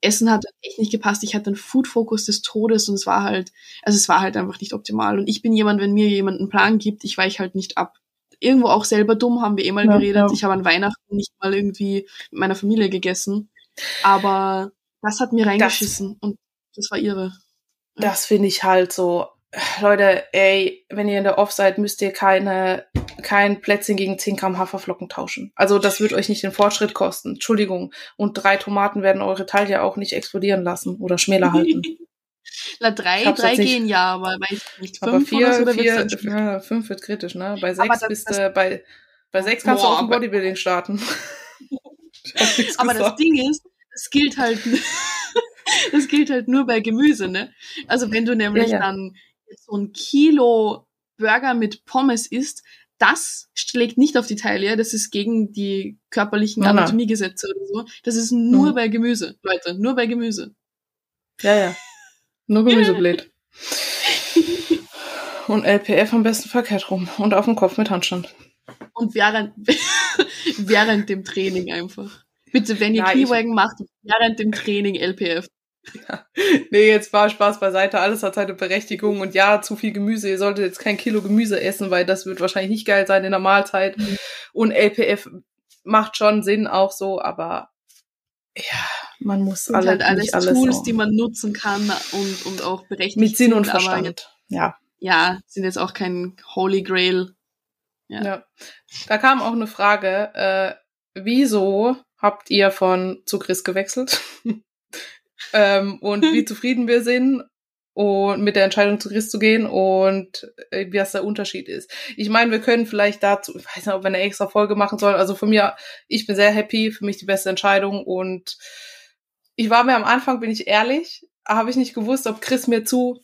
Essen hat echt nicht gepasst. Ich hatte einen Food-Fokus des Todes und es war halt, also es war halt einfach nicht optimal. Und ich bin jemand, wenn mir jemand einen Plan gibt, ich weiche halt nicht ab. Irgendwo auch selber dumm, haben wir eh mal Ja, geredet. ja. Ich habe an Weihnachten nicht mal irgendwie mit meiner Familie gegessen. Aber das hat mir reingeschissen und das war ihre. Das finde ich halt so. Leute, ey, wenn ihr in der Off seid, müsst ihr keine, kein Plätzchen gegen 10 Gramm Haferflocken tauschen. Also das wird euch nicht den Fortschritt kosten. Entschuldigung. Und drei Tomaten werden eure Taille auch nicht explodieren lassen oder schmäler halten. Na, drei, drei nicht- gehen ja, aber weiß ich nicht. Aber Fünf vier, oder so, vier, ja, fünf wird kritisch, ne? Bei Aber sechs das- bist das- du, bei, bei sechs kannst Boah, du aber- Bodybuilding starten. Aber das gesagt. Ding ist, es gilt halt, das gilt halt nur bei Gemüse, ne? Also wenn du nämlich Ja, ja. dann so ein Kilo Burger mit Pommes isst, das schlägt nicht auf die Taille, das ist gegen die körperlichen. Anatomiegesetze oder so. Das ist nur Mhm. bei Gemüse, Leute, nur bei Gemüse. Ja, ja. Nur Gemüseblät. Und LPF am besten verkehrt rum. Und auf dem Kopf mit Handstand. Und während, während dem Training einfach. Bitte, wenn ihr Ja, Kniebeugen macht, während dem Training LPF. Ja. Nee, jetzt war Spaß beiseite, alles hat seine Berechtigung und ja, zu viel Gemüse, ihr solltet jetzt kein Kilo Gemüse essen, weil das wird wahrscheinlich nicht geil sein in der Mahlzeit. Mhm. Und LPF macht schon Sinn auch so, aber ja, man muss sind alle, halt alles, alles Tools, so. die man nutzen kann und, und auch berechtigt mit Sinn und sind, Verstand. Ja. ja, sind jetzt auch kein Holy Grail. Ja. ja. Da kam auch eine Frage, äh, wieso habt ihr von zu Chris gewechselt? ähm, und wie zufrieden wir sind und mit der Entscheidung zu Chris zu gehen und äh, wie das der Unterschied ist. Ich meine, wir können vielleicht dazu, ich weiß nicht, ob wir eine extra Folge machen sollen. Also von mir, ich bin sehr happy, für mich die beste Entscheidung und ich war mir am Anfang, bin ich ehrlich, habe ich nicht gewusst, ob Chris mir zu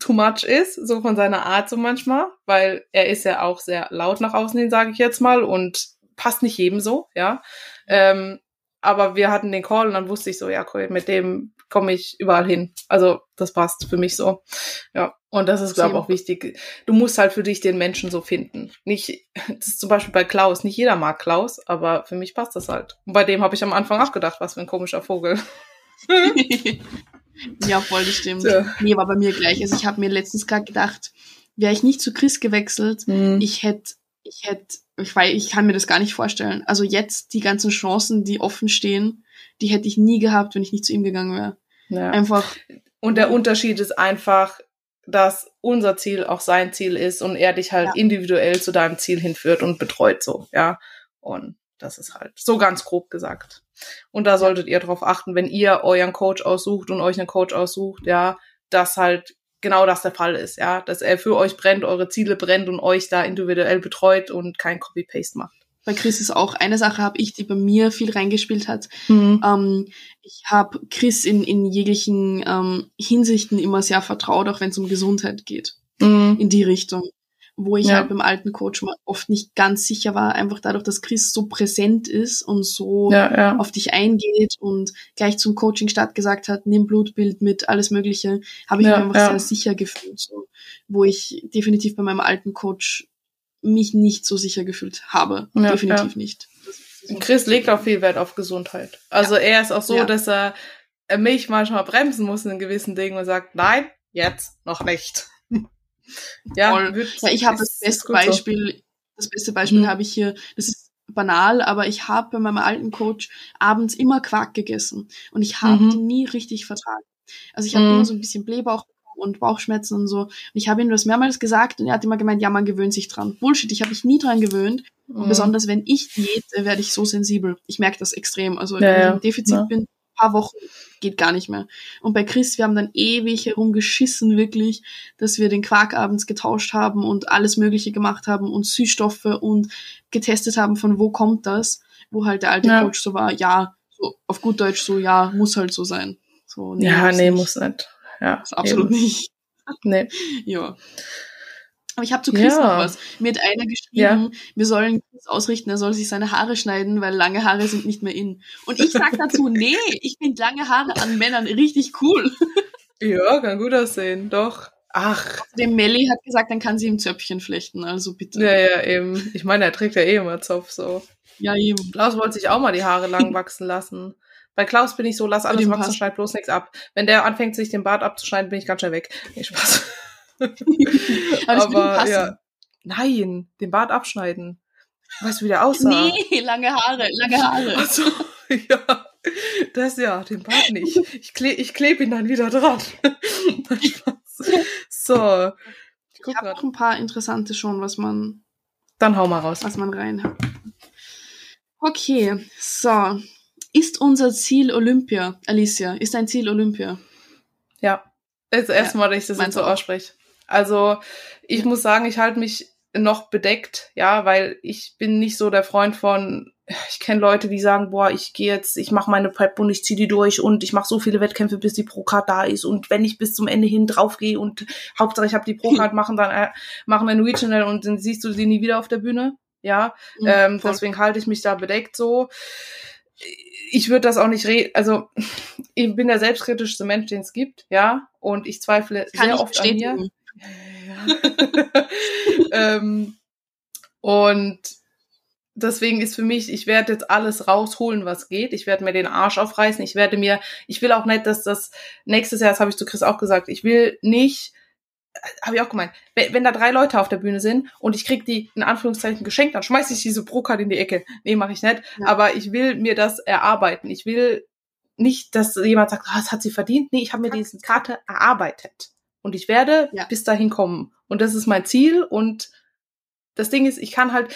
too much ist, so von seiner Art so manchmal, weil er ist ja auch sehr laut nach außen hin, sage ich jetzt mal, und passt nicht jedem so, ja. Ähm, aber wir hatten den Call und dann wusste ich so, ja, cool, mit dem komme ich überall hin. Also das passt für mich so. Ja, und das ist, glaube ich, auch wichtig. Du musst halt für dich den Menschen so finden. Nicht, das ist zum Beispiel bei Klaus, nicht jeder mag Klaus, aber für mich passt das halt. Und bei dem habe ich am Anfang auch gedacht, was für ein komischer Vogel. ja, voll, das stimmt. Ja. Nee, war bei mir gleich. Also ich habe mir letztens gerade gedacht, wäre ich nicht zu Chris gewechselt, Mhm. ich hätte, ich hätte, ich weiß, ich kann mir das gar nicht vorstellen. Also jetzt die ganzen Chancen, die offen stehen, die hätte ich nie gehabt, wenn ich nicht zu ihm gegangen wäre. Ja. Einfach, Und der Unterschied ist einfach, dass unser Ziel auch sein Ziel ist und er dich halt Ja. individuell zu deinem Ziel hinführt und betreut so, ja. Und das ist halt so ganz grob gesagt. Und da solltet ihr drauf achten, wenn ihr euren Coach aussucht und euch einen Coach aussucht, ja, dass halt genau das der Fall ist, ja, dass er für euch brennt, eure Ziele brennt und euch da individuell betreut und kein Copy-Paste macht. bei Chris ist auch eine Sache, habe ich, die bei mir viel reingespielt hat. Ähm, ich habe Chris in, in jeglichen ähm, Hinsichten immer sehr vertraut, auch wenn es um Gesundheit geht. Mhm. in die Richtung. Wo ich Ja. halt beim alten Coach mal oft nicht ganz sicher war, einfach dadurch, dass Chris so präsent ist und so Ja, ja. auf dich eingeht und gleich zum Coaching-Start gesagt hat, nimm Blutbild mit, alles Mögliche, habe ich Ja, mich einfach ja. sehr sicher gefühlt, so, wo ich definitiv bei meinem alten Coach mich nicht so sicher gefühlt habe. Ja, definitiv nicht. Chris legt auch viel Wert auf Gesundheit. Also er ist auch so, Ja. dass er mich manchmal bremsen muss in gewissen Dingen und sagt, nein, jetzt noch nicht. Ja, Ja, ich habe das beste gut so. Beispiel, das beste Beispiel Mhm. habe ich hier, das ist banal, aber ich habe bei meinem alten Coach abends immer Quark gegessen und ich habe Mhm. den nie richtig vertragen. Also ich habe Mhm. immer so ein bisschen Blähbauch und Bauchschmerzen und so. Und ich habe ihm das mehrmals gesagt und er hat immer gemeint, ja, man gewöhnt sich dran. Bullshit, ich habe mich nie dran gewöhnt. Und Mhm. besonders wenn ich diete, werde ich so sensibel. Ich merke das extrem. Also Ja, wenn ich im Defizit ja. bin, paar Wochen geht gar nicht mehr. Und bei Chris, wir haben dann ewig herumgeschissen, wirklich, dass wir den Quark abends getauscht haben und alles Mögliche gemacht haben und Süßstoffe und getestet haben, von wo kommt das, wo halt der alte Ja. Coach so war, ja, so auf gut Deutsch so, ja, muss halt so sein. So, ja, nee, nicht. muss nicht. Ja, Absolut eben. nicht. Nee. Ja. Aber ich habe zu Chris Ja. noch was. Mir hat einer geschrieben, wir sollen Chris ausrichten, er soll sich seine Haare schneiden, weil lange Haare sind nicht mehr in. Und ich sag dazu, nee, ich finde lange Haare an Männern richtig cool. Ja, kann gut aussehen, doch. Ach, Dem Melly hat gesagt, dann kann sie ihm Zöpfchen flechten, also bitte. ja, ja, eben. Ich meine, er trägt ja eh immer Zopf so. Ja, eben. Klaus wollte sich auch mal die Haare lang wachsen lassen. Bei Klaus bin ich so, lass alles wachsen, schneid bloß nichts ab. Wenn der anfängt, sich den Bart abzuschneiden, bin ich ganz schnell weg. Nee, Spaß. Aber passen. ja. Nein, den Bart abschneiden. Weißt du, wie der aussah? Nee, lange Haare, lange Haare. Ach so, ja. Das ja, den Bart nicht. Ich, kle ich klebe ihn dann wieder dran. So. Ich Ich habe noch ein paar interessante schon, was man, Dann hau mal raus. was man rein hat. Okay, so. Ist unser Ziel Olympia, Alicia? Ist dein Ziel Olympia? Ja. Das ist das erste Mal, dass ich das jetzt so ausspreche. Also, ich muss sagen, ich halte mich noch bedeckt, ja, weil ich bin nicht so der Freund von, ich kenne Leute, die sagen, boah, ich gehe jetzt, ich mache meine Prep und ich ziehe die durch und ich mache so viele Wettkämpfe, bis die Pro-Card da ist und wenn ich bis zum Ende hin draufgehe und Hauptsache ich habe die Pro-Card, machen dann äh, machen wir ein Regional und dann siehst du sie nie wieder auf der Bühne, ja, ähm, Mhm, voll. deswegen halte ich mich da bedeckt so. Ich würde das auch nicht re also ich bin der selbstkritischste Mensch, den es gibt, ja, und ich zweifle Kann sehr ich oft an mir. Ja. ähm, und deswegen ist für mich, ich werde jetzt alles rausholen, was geht. Ich werde mir den Arsch aufreißen. Ich werde mir, ich will auch nicht, dass das nächstes Jahr, das habe ich zu Chris auch gesagt, ich will nicht, habe ich auch gemeint, wenn, wenn, da drei Leute auf der Bühne sind und ich krieg die in Anführungszeichen geschenkt, dann schmeiße ich diese Pro-Card in die Ecke. Nee, mache ich nicht. Ja. Aber ich will mir das erarbeiten. Ich will nicht, dass jemand sagt, was ah, hat sie verdient? Nee, ich habe mir diese Karte erarbeitet. Und ich werde ja. bis dahin kommen. Und das ist mein Ziel. Und das Ding ist, ich kann halt,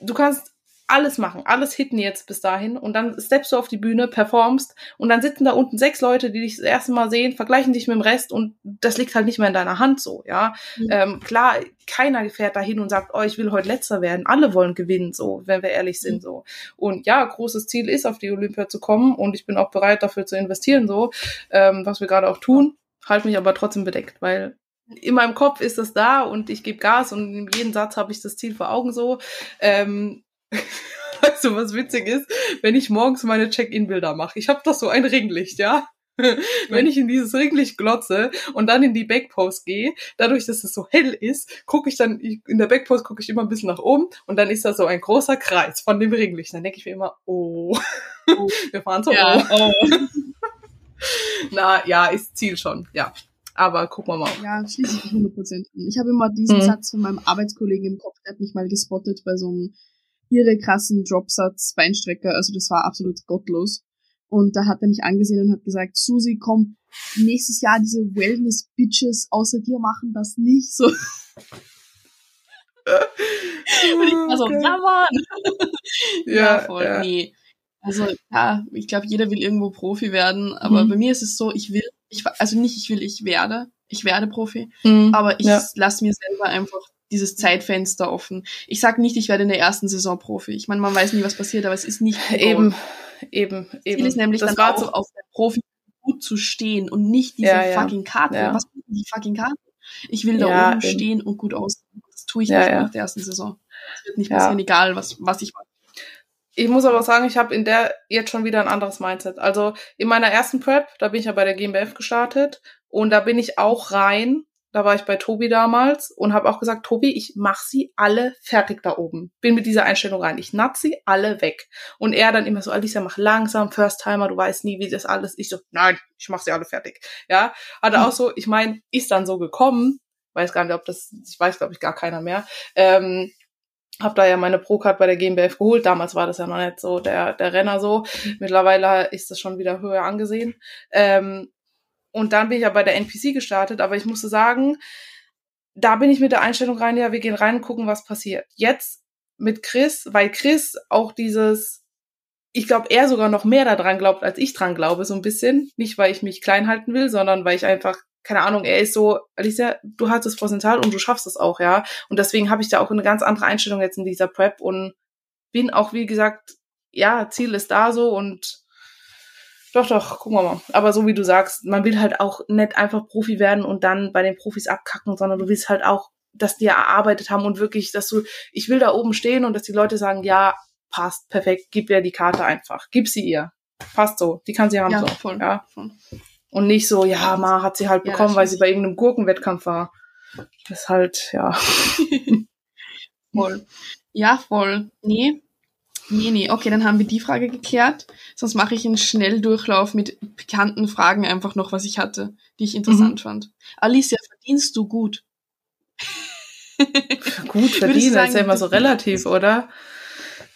du kannst alles machen, alles hitten jetzt bis dahin und dann steppst du auf die Bühne, performst und dann sitzen da unten sechs Leute, die dich das erste Mal sehen, vergleichen dich mit dem Rest und das liegt halt nicht mehr in deiner Hand so, ja. Mhm. Ähm, klar, keiner fährt da hin und sagt, oh, ich will heute letzter werden. Alle wollen gewinnen, so, wenn wir ehrlich sind, mhm. so. Und ja, großes Ziel ist, auf die Olympia zu kommen und ich bin auch bereit, dafür zu investieren, so, ähm, was wir gerade auch tun, halt mich aber trotzdem bedeckt, weil in meinem Kopf ist das da und ich gebe Gas und in jedem Satz habe ich das Ziel vor Augen so. Ähm, weißt du, was witzig ist? Wenn ich morgens meine Check-in-Bilder mache, ich habe doch so ein Ringlicht, ja? Wenn ich in dieses Ringlicht glotze und dann in die Backpost gehe, dadurch, dass es so hell ist, gucke ich dann, in der Backpost gucke ich immer ein bisschen nach oben und dann ist da so ein großer Kreis von dem Ringlicht. Dann denke ich mir immer, oh, oh. wir fahren so ja, oh. Na, ja, ist Ziel schon, ja. Aber gucken wir mal. Ja, schließe ich 100% an. Ich habe immer diesen mhm. Satz von meinem Arbeitskollegen im Kopf, der hat mich mal gespottet bei so einem irre krassen Dropsatz Beinstrecker. Also das war absolut gottlos. Und da hat er mich angesehen und hat gesagt, Susi, komm, nächstes Jahr diese Wellness-Bitches außer dir machen das nicht so. und ich war so, ja Mann. ja, ja, voll, ja. nee. Also ja, ich glaube, jeder will irgendwo Profi werden, aber mhm. bei mir ist es so, ich will, ich also nicht ich will, ich werde, ich werde Profi, mhm. aber ich ja. lasse mir selber einfach dieses Zeitfenster offen. Ich sage nicht, ich werde in der ersten Saison Profi. Ich meine, man weiß nie, was passiert, aber es ist nicht eben, eben, eben. Ziel ist nämlich das dann auch so auf der Profi gut zu stehen und nicht diese ja, ja. fucking Karte. Ja. Was ist die fucking Karte? Ich will da oben eben. stehen und gut aussehen. Das tue ich nicht nach der ersten Saison. Das wird nicht passieren, egal was, was ich mache. Ich muss aber sagen, ich habe in der jetzt schon wieder ein anderes Mindset. Also in meiner ersten Prep, da bin ich ja bei der GmbF gestartet und da bin ich auch rein da war ich bei Tobi damals und habe auch gesagt, Tobi, ich mach sie alle fertig da oben. Bin mit dieser Einstellung rein. Ich natz sie alle weg. Und er dann immer so, Alicia, mach langsam, First Timer, du weißt nie, wie das alles. Ich so, nein, ich mach sie alle fertig. Ja, hat er mhm. auch so, ich meine, ist dann so gekommen, weiß gar nicht, ob das, ich weiß glaube ich gar keiner mehr. Ähm, hab da ja meine Pro-Card bei der GmbF geholt. Damals war das ja noch nicht so der, der Renner so. Mittlerweile ist das schon wieder höher angesehen. Ähm, und dann bin ich ja bei der NPC gestartet, aber ich musste sagen, da bin ich mit der Einstellung rein, ja, wir gehen rein und gucken, was passiert. Jetzt mit Chris, weil Chris auch dieses, ich glaube, er sogar noch mehr daran glaubt, als ich dran glaube, so ein bisschen. Nicht, weil ich mich klein halten will, sondern weil ich einfach, keine Ahnung, er ist so, Alicia, du hast das Potenzial und du schaffst es auch, ja. Und deswegen habe ich da auch eine ganz andere Einstellung jetzt in dieser Prep und bin auch, wie gesagt, ja, Ziel ist da so und doch, doch, gucken wir mal. Aber so wie du sagst, man will halt auch nicht einfach Profi werden und dann bei den Profis abkacken, sondern du willst halt auch, dass die erarbeitet haben und wirklich, dass du, ich will da oben stehen und dass die Leute sagen, ja, passt, perfekt, gib ihr die Karte einfach. Gib sie ihr. Passt so. Die kann sie haben ja, so. Voll, ja. Voll. Und nicht so, ja, ma hat sie halt bekommen, ja, weil sie bei irgendeinem Gurkenwettkampf war. Das ist halt, ja. voll. Ja, voll. Nee, Nee, nee, okay, dann haben wir die Frage geklärt. Sonst mache ich einen Schnelldurchlauf mit bekannten Fragen einfach noch, was ich hatte, die ich interessant mhm. fand. Alicia, verdienst du gut? gut verdienen, das ist ja immer so relativ, oder?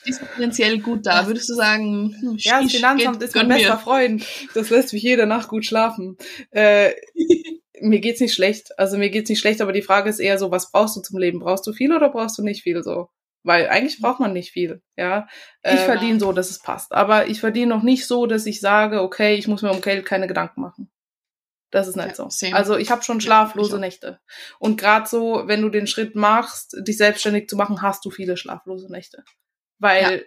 Ist finanziell gut da. Würdest du sagen, hm, ja, das Finanzamt ist mein bester Freund. Das lässt mich jede Nacht gut schlafen. Äh, mir geht's nicht schlecht. Also mir geht's nicht schlecht, aber die Frage ist eher so, was brauchst du zum Leben? Brauchst du viel oder brauchst du nicht viel so? Weil eigentlich braucht man nicht viel, ja. Ich ähm, verdiene so, dass es passt. Aber ich verdiene noch nicht so, dass ich sage, okay, ich muss mir um Geld keine Gedanken machen. Das ist nicht ja, so. Same. Also ich habe schon schlaflose ja, Nächte. Und gerade so, wenn du den Schritt machst, dich selbstständig zu machen, hast du viele schlaflose Nächte. Weil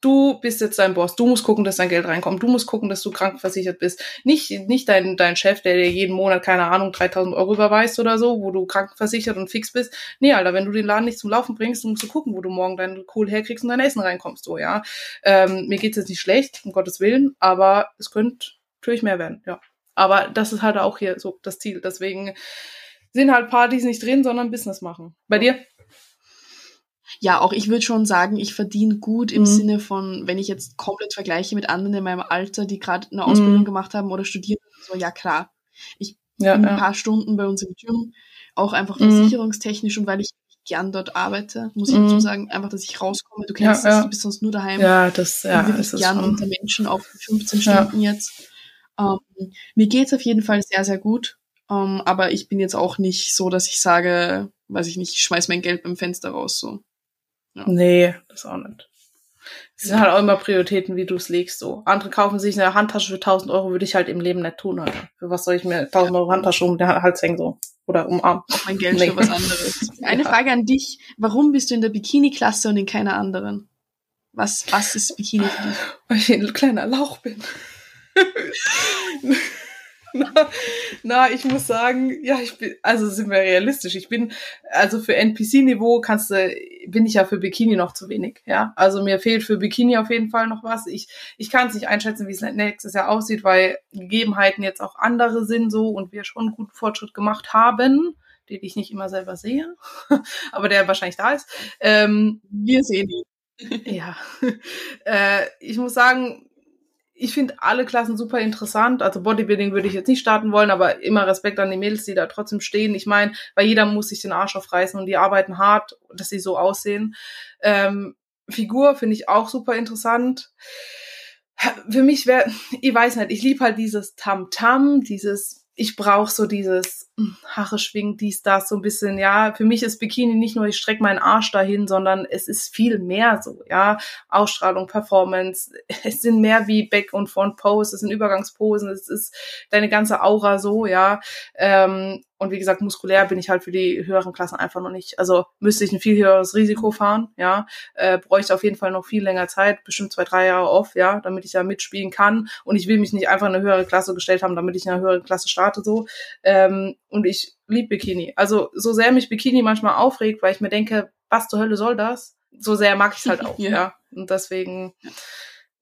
du bist jetzt dein Boss, du musst gucken, dass dein Geld reinkommt, du musst gucken, dass du krankenversichert bist. Nicht, nicht dein, dein Chef, der dir jeden Monat, keine Ahnung, 3000 Euro überweist oder so, wo du krankenversichert und fix bist. Nee, Alter, wenn du den Laden nicht zum Laufen bringst, musst du gucken, wo du morgen deinen Kohl herkriegst und dein Essen reinkommst, so, ja. Ähm, mir geht's jetzt nicht schlecht, um Gottes Willen, aber es könnte natürlich mehr werden, ja. Aber das ist halt auch hier so das Ziel. Deswegen sind halt Partys nicht drin, sondern Business machen. Bei dir? Ja, auch ich würde schon sagen, ich verdiene gut im Mhm. Sinne von, wenn ich jetzt komplett vergleiche mit anderen in meinem Alter, die gerade eine Ausbildung Mhm. gemacht haben oder studieren, so ja klar. Ich Ja, bin ein ja. paar Stunden bei uns im Gym, auch einfach Mhm. versicherungstechnisch und weil ich gern dort arbeite, muss ich Mhm. dazu sagen, einfach, dass ich rauskomme. Du kennst Ja, das, du bist sonst nur daheim. Ja, das, bin ja, wirklich ist es gern unter Menschen, auch für 15 Ja. Stunden jetzt. Ähm, mir geht's auf jeden Fall sehr, sehr gut. Ähm, aber ich bin jetzt auch nicht so, dass ich sage, weiß ich nicht, ich schmeiß mein Geld beim Fenster raus. So. Nee, das auch nicht. Es sind halt auch immer Prioritäten, wie du es legst, so. Andere kaufen sich eine Handtasche für 1000 Euro, würde ich halt im Leben nicht tun, Alter. Für was soll ich mir 1000 Euro Handtasche um den Hals hängen, so? Oder umarmen? Auch mein Geld Nee. für was anderes. Eine Ja. Frage an dich. Warum bist du in der Bikini-Klasse und in keiner anderen? Was, was ist Bikini für dich? Weil ich ein kleiner Lauch bin. na, na, ich muss sagen, ja, ich bin, also sind wir realistisch. Ich bin, also für NPC-Niveau kannst du, bin ich ja für Bikini noch zu wenig, ja. Also mir fehlt für Bikini auf jeden Fall noch was. Ich, ich kann es nicht einschätzen, wie es nächstes Jahr aussieht, weil Gegebenheiten jetzt auch andere sind so und wir schon guten Fortschritt gemacht haben, den ich nicht immer selber sehe, aber der wahrscheinlich da ist. Ähm, Wir sehen ihn. ja, äh, ich muss sagen, ich finde alle Klassen super interessant. Also Bodybuilding würde ich jetzt nicht starten wollen, aber immer Respekt an die Mädels, die da trotzdem stehen. Ich meine, weil jeder muss sich den Arsch aufreißen und die arbeiten hart, dass sie so aussehen. Ähm, Figur finde ich auch super interessant. Für mich wäre, ich weiß nicht, ich liebe halt dieses Tam-Tam, dieses, ich brauche so dieses hm, Haare schwingt, dies, das, so ein bisschen, ja. Für mich ist Bikini nicht nur, ich strecke meinen Arsch dahin, sondern es ist viel mehr so, ja. Ausstrahlung, Performance, es sind mehr wie Back- und Front-Pose, es sind Übergangsposen, es ist deine ganze Aura so, ja. Ähm, und wie gesagt, muskulär bin ich halt für die höheren Klassen einfach noch nicht. Also müsste ich ein viel höheres Risiko fahren, ja. Äh, bräuchte auf jeden Fall noch viel länger Zeit, bestimmt zwei, drei Jahre off, ja, damit ich da mitspielen kann. Und ich will mich nicht einfach in eine höhere Klasse gestellt haben, damit ich in einer höheren Klasse starte, so. Ähm, und ich liebe Bikini. Also so sehr mich Bikini manchmal aufregt, weil ich mir denke, was zur Hölle soll das? So sehr mag ich es halt auch, Ja. ja. Und deswegen,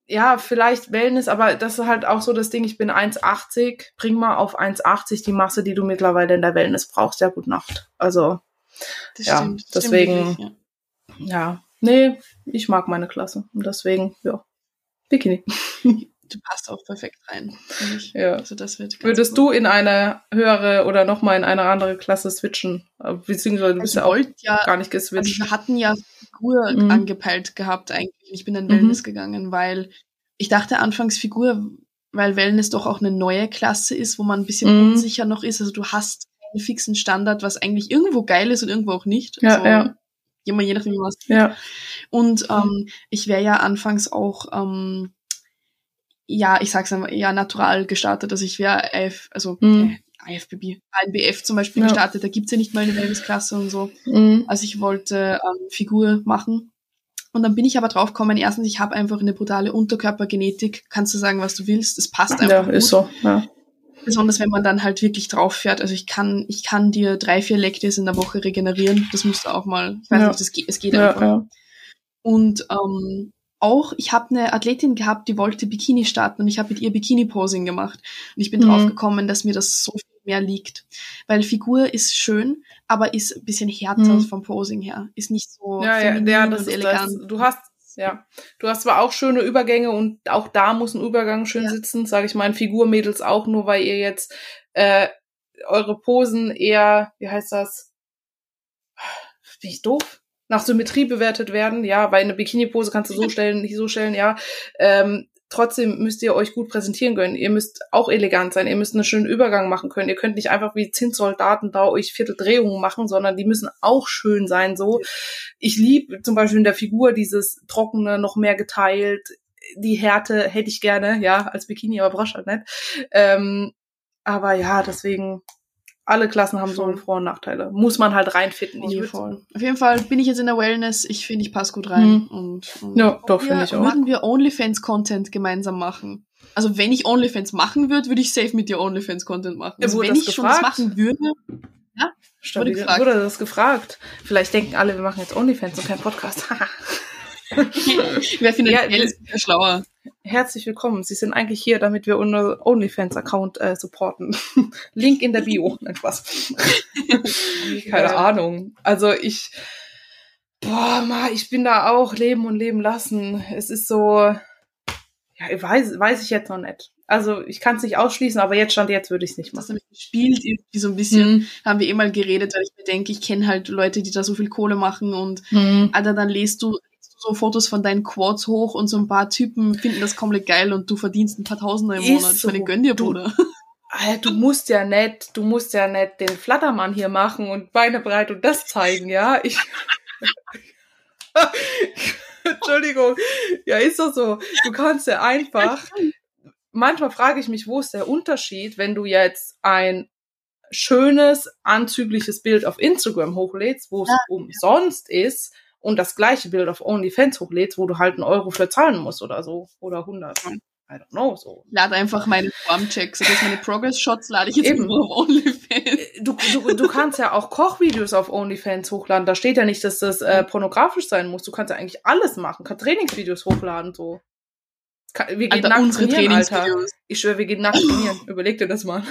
ja, vielleicht Wellness, aber das ist halt auch so das Ding, ich bin 1,80, bring mal auf 1,80 die Masse, die du mittlerweile in der Wellness brauchst. Ja, gut Nacht. Also, Das Ja, stimmt. Das deswegen- Stimmt wirklich, ja. ja, nee, ich mag meine Klasse. Und deswegen, ja, Bikini. Du passt auch perfekt rein. Ja. Also das wird Würdest gut. du in eine höhere oder nochmal in eine andere Klasse switchen? Beziehungsweise du bist Also ja auch ja, gar nicht also geswitcht. wir hatten ja Figur Mhm. angepeilt gehabt eigentlich. Ich bin in Mhm. Wellness gegangen, weil ich dachte anfangs Figur, weil Wellness doch auch eine neue Klasse ist, wo man ein bisschen Mhm. unsicher noch ist. Also du hast einen fixen Standard, was eigentlich irgendwo geil ist und irgendwo auch nicht. Ja, also, ja. Immer je nachdem, es ja. Und ähm, ich wäre ja anfangs auch, ähm, ja, ich sag's einmal, ja, natural gestartet. Also ich wäre IF, also Mhm. äh, IFBB, ANBF zum Beispiel Ja. gestartet. Da gibt's ja nicht mal eine Wellnessklasse und so. Mhm. Also ich wollte ähm, Figur machen. Und dann bin ich aber drauf gekommen, erstens, ich habe einfach eine brutale Unterkörpergenetik. Kannst du sagen, was du willst. Es passt einfach Ja, gut. ist so. Ja. Besonders wenn man dann halt wirklich drauf fährt. Also ich kann, ich kann dir drei, vier Days in der Woche regenerieren. Das musst du auch mal. Ich weiß Ja. nicht, das geht, es geht Ja, einfach. ja. Und ähm, auch, ich habe eine Athletin gehabt, die wollte Bikini starten und ich habe mit ihr Bikini-Posing gemacht. Und ich bin Mhm. drauf gekommen, dass mir das so viel mehr liegt. Weil Figur ist schön, aber ist ein bisschen härter Mhm. vom Posing her. Ist nicht so Ja, ja, feminin ja, das und ist elegant. das. Du hast, ja, du hast zwar auch schöne Übergänge und auch da muss ein Übergang schön Ja. sitzen, sage ich meinen Figurmädels auch, nur weil ihr jetzt äh, eure Posen eher, wie heißt das? Bin ich doof? Nach Symmetrie bewertet werden, ja, weil eine Bikini-Pose kannst du so stellen, nicht so stellen, ja. Ähm, trotzdem müsst ihr euch gut präsentieren können. Ihr müsst auch elegant sein. Ihr müsst einen schönen Übergang machen können. Ihr könnt nicht einfach wie Zinssoldaten da euch Vierteldrehungen machen, sondern die müssen auch schön sein, so. Ich liebe zum Beispiel in der Figur dieses Trockene noch mehr geteilt. Die Härte hätte ich gerne, ja, als Bikini, aber brauchst halt nicht. Ähm, aber ja, deswegen, alle Klassen haben so. Vor- und Nachteile. Muss man halt reinfitten. Ich würd-. Auf jeden Fall bin ich jetzt in der Wellness. Ich finde, ich passe gut rein. Mhm. Und, und Ja, doch, finde ich auch. Würden wir OnlyFans-Content gemeinsam machen? Also wenn ich OnlyFans machen würde, würde ich safe mit dir OnlyFans-Content machen. Ja, Also wurde wenn das ich schon das gefragt? machen würde, Stimmt, Wurde gefragt. wurde das gefragt. Vielleicht denken alle, wir machen jetzt Onlyfans und keinen Podcast. wer findet Ja, ja, ist schlauer? Herzlich willkommen. Sie sind eigentlich hier, damit wir unser OnlyFans-Account äh, supporten. Link in der Bio. Nein, Spaß. Keine Ja. Ahnung. Also ich, Boah, ma, ich bin da auch leben und leben lassen. Es ist so, ja, weiß, weiß ich jetzt noch nicht. Also ich kann es nicht ausschließen, aber jetzt stand jetzt würde ich es nicht machen. Das gespielt irgendwie so ein bisschen, mhm. haben wir eh mal geredet, weil ich mir denke, ich kenne halt Leute, die da so viel Kohle machen und mhm. Alter, dann lest du so Fotos von deinen Quads hoch und so ein paar Typen finden das komplett geil und du verdienst ein paar Tausender im Monat. So. Ich meine, gönn dir, Bruder. Alter, du musst ja nicht, du musst ja nicht den Flattermann hier machen und Beine breit und das zeigen, ja? Ich Entschuldigung. Ja, ist doch so. Du kannst ja einfach. Manchmal frage ich mich, wo ist der Unterschied, wenn du jetzt ein schönes, anzügliches Bild auf Instagram hochlädst, wo es ja. umsonst ist, und das gleiche Bild auf OnlyFans hochlädst, wo du halt einen Euro für zahlen musst oder so. Oder 100. I don't know, so. Lade einfach meine Formchecks, also meine Progress-Shots lade ich jetzt Eben. nur auf OnlyFans. Äh, du, du, du kannst ja auch Kochvideos auf OnlyFans hochladen. Da steht ja nicht, dass das äh, pornografisch sein muss. Du kannst ja eigentlich alles machen. Kannst Trainingsvideos hochladen, so. Wir gehen Alter, nackt trainieren, Alter. Ich schwöre, wir gehen nackt trainieren. Überleg dir das mal.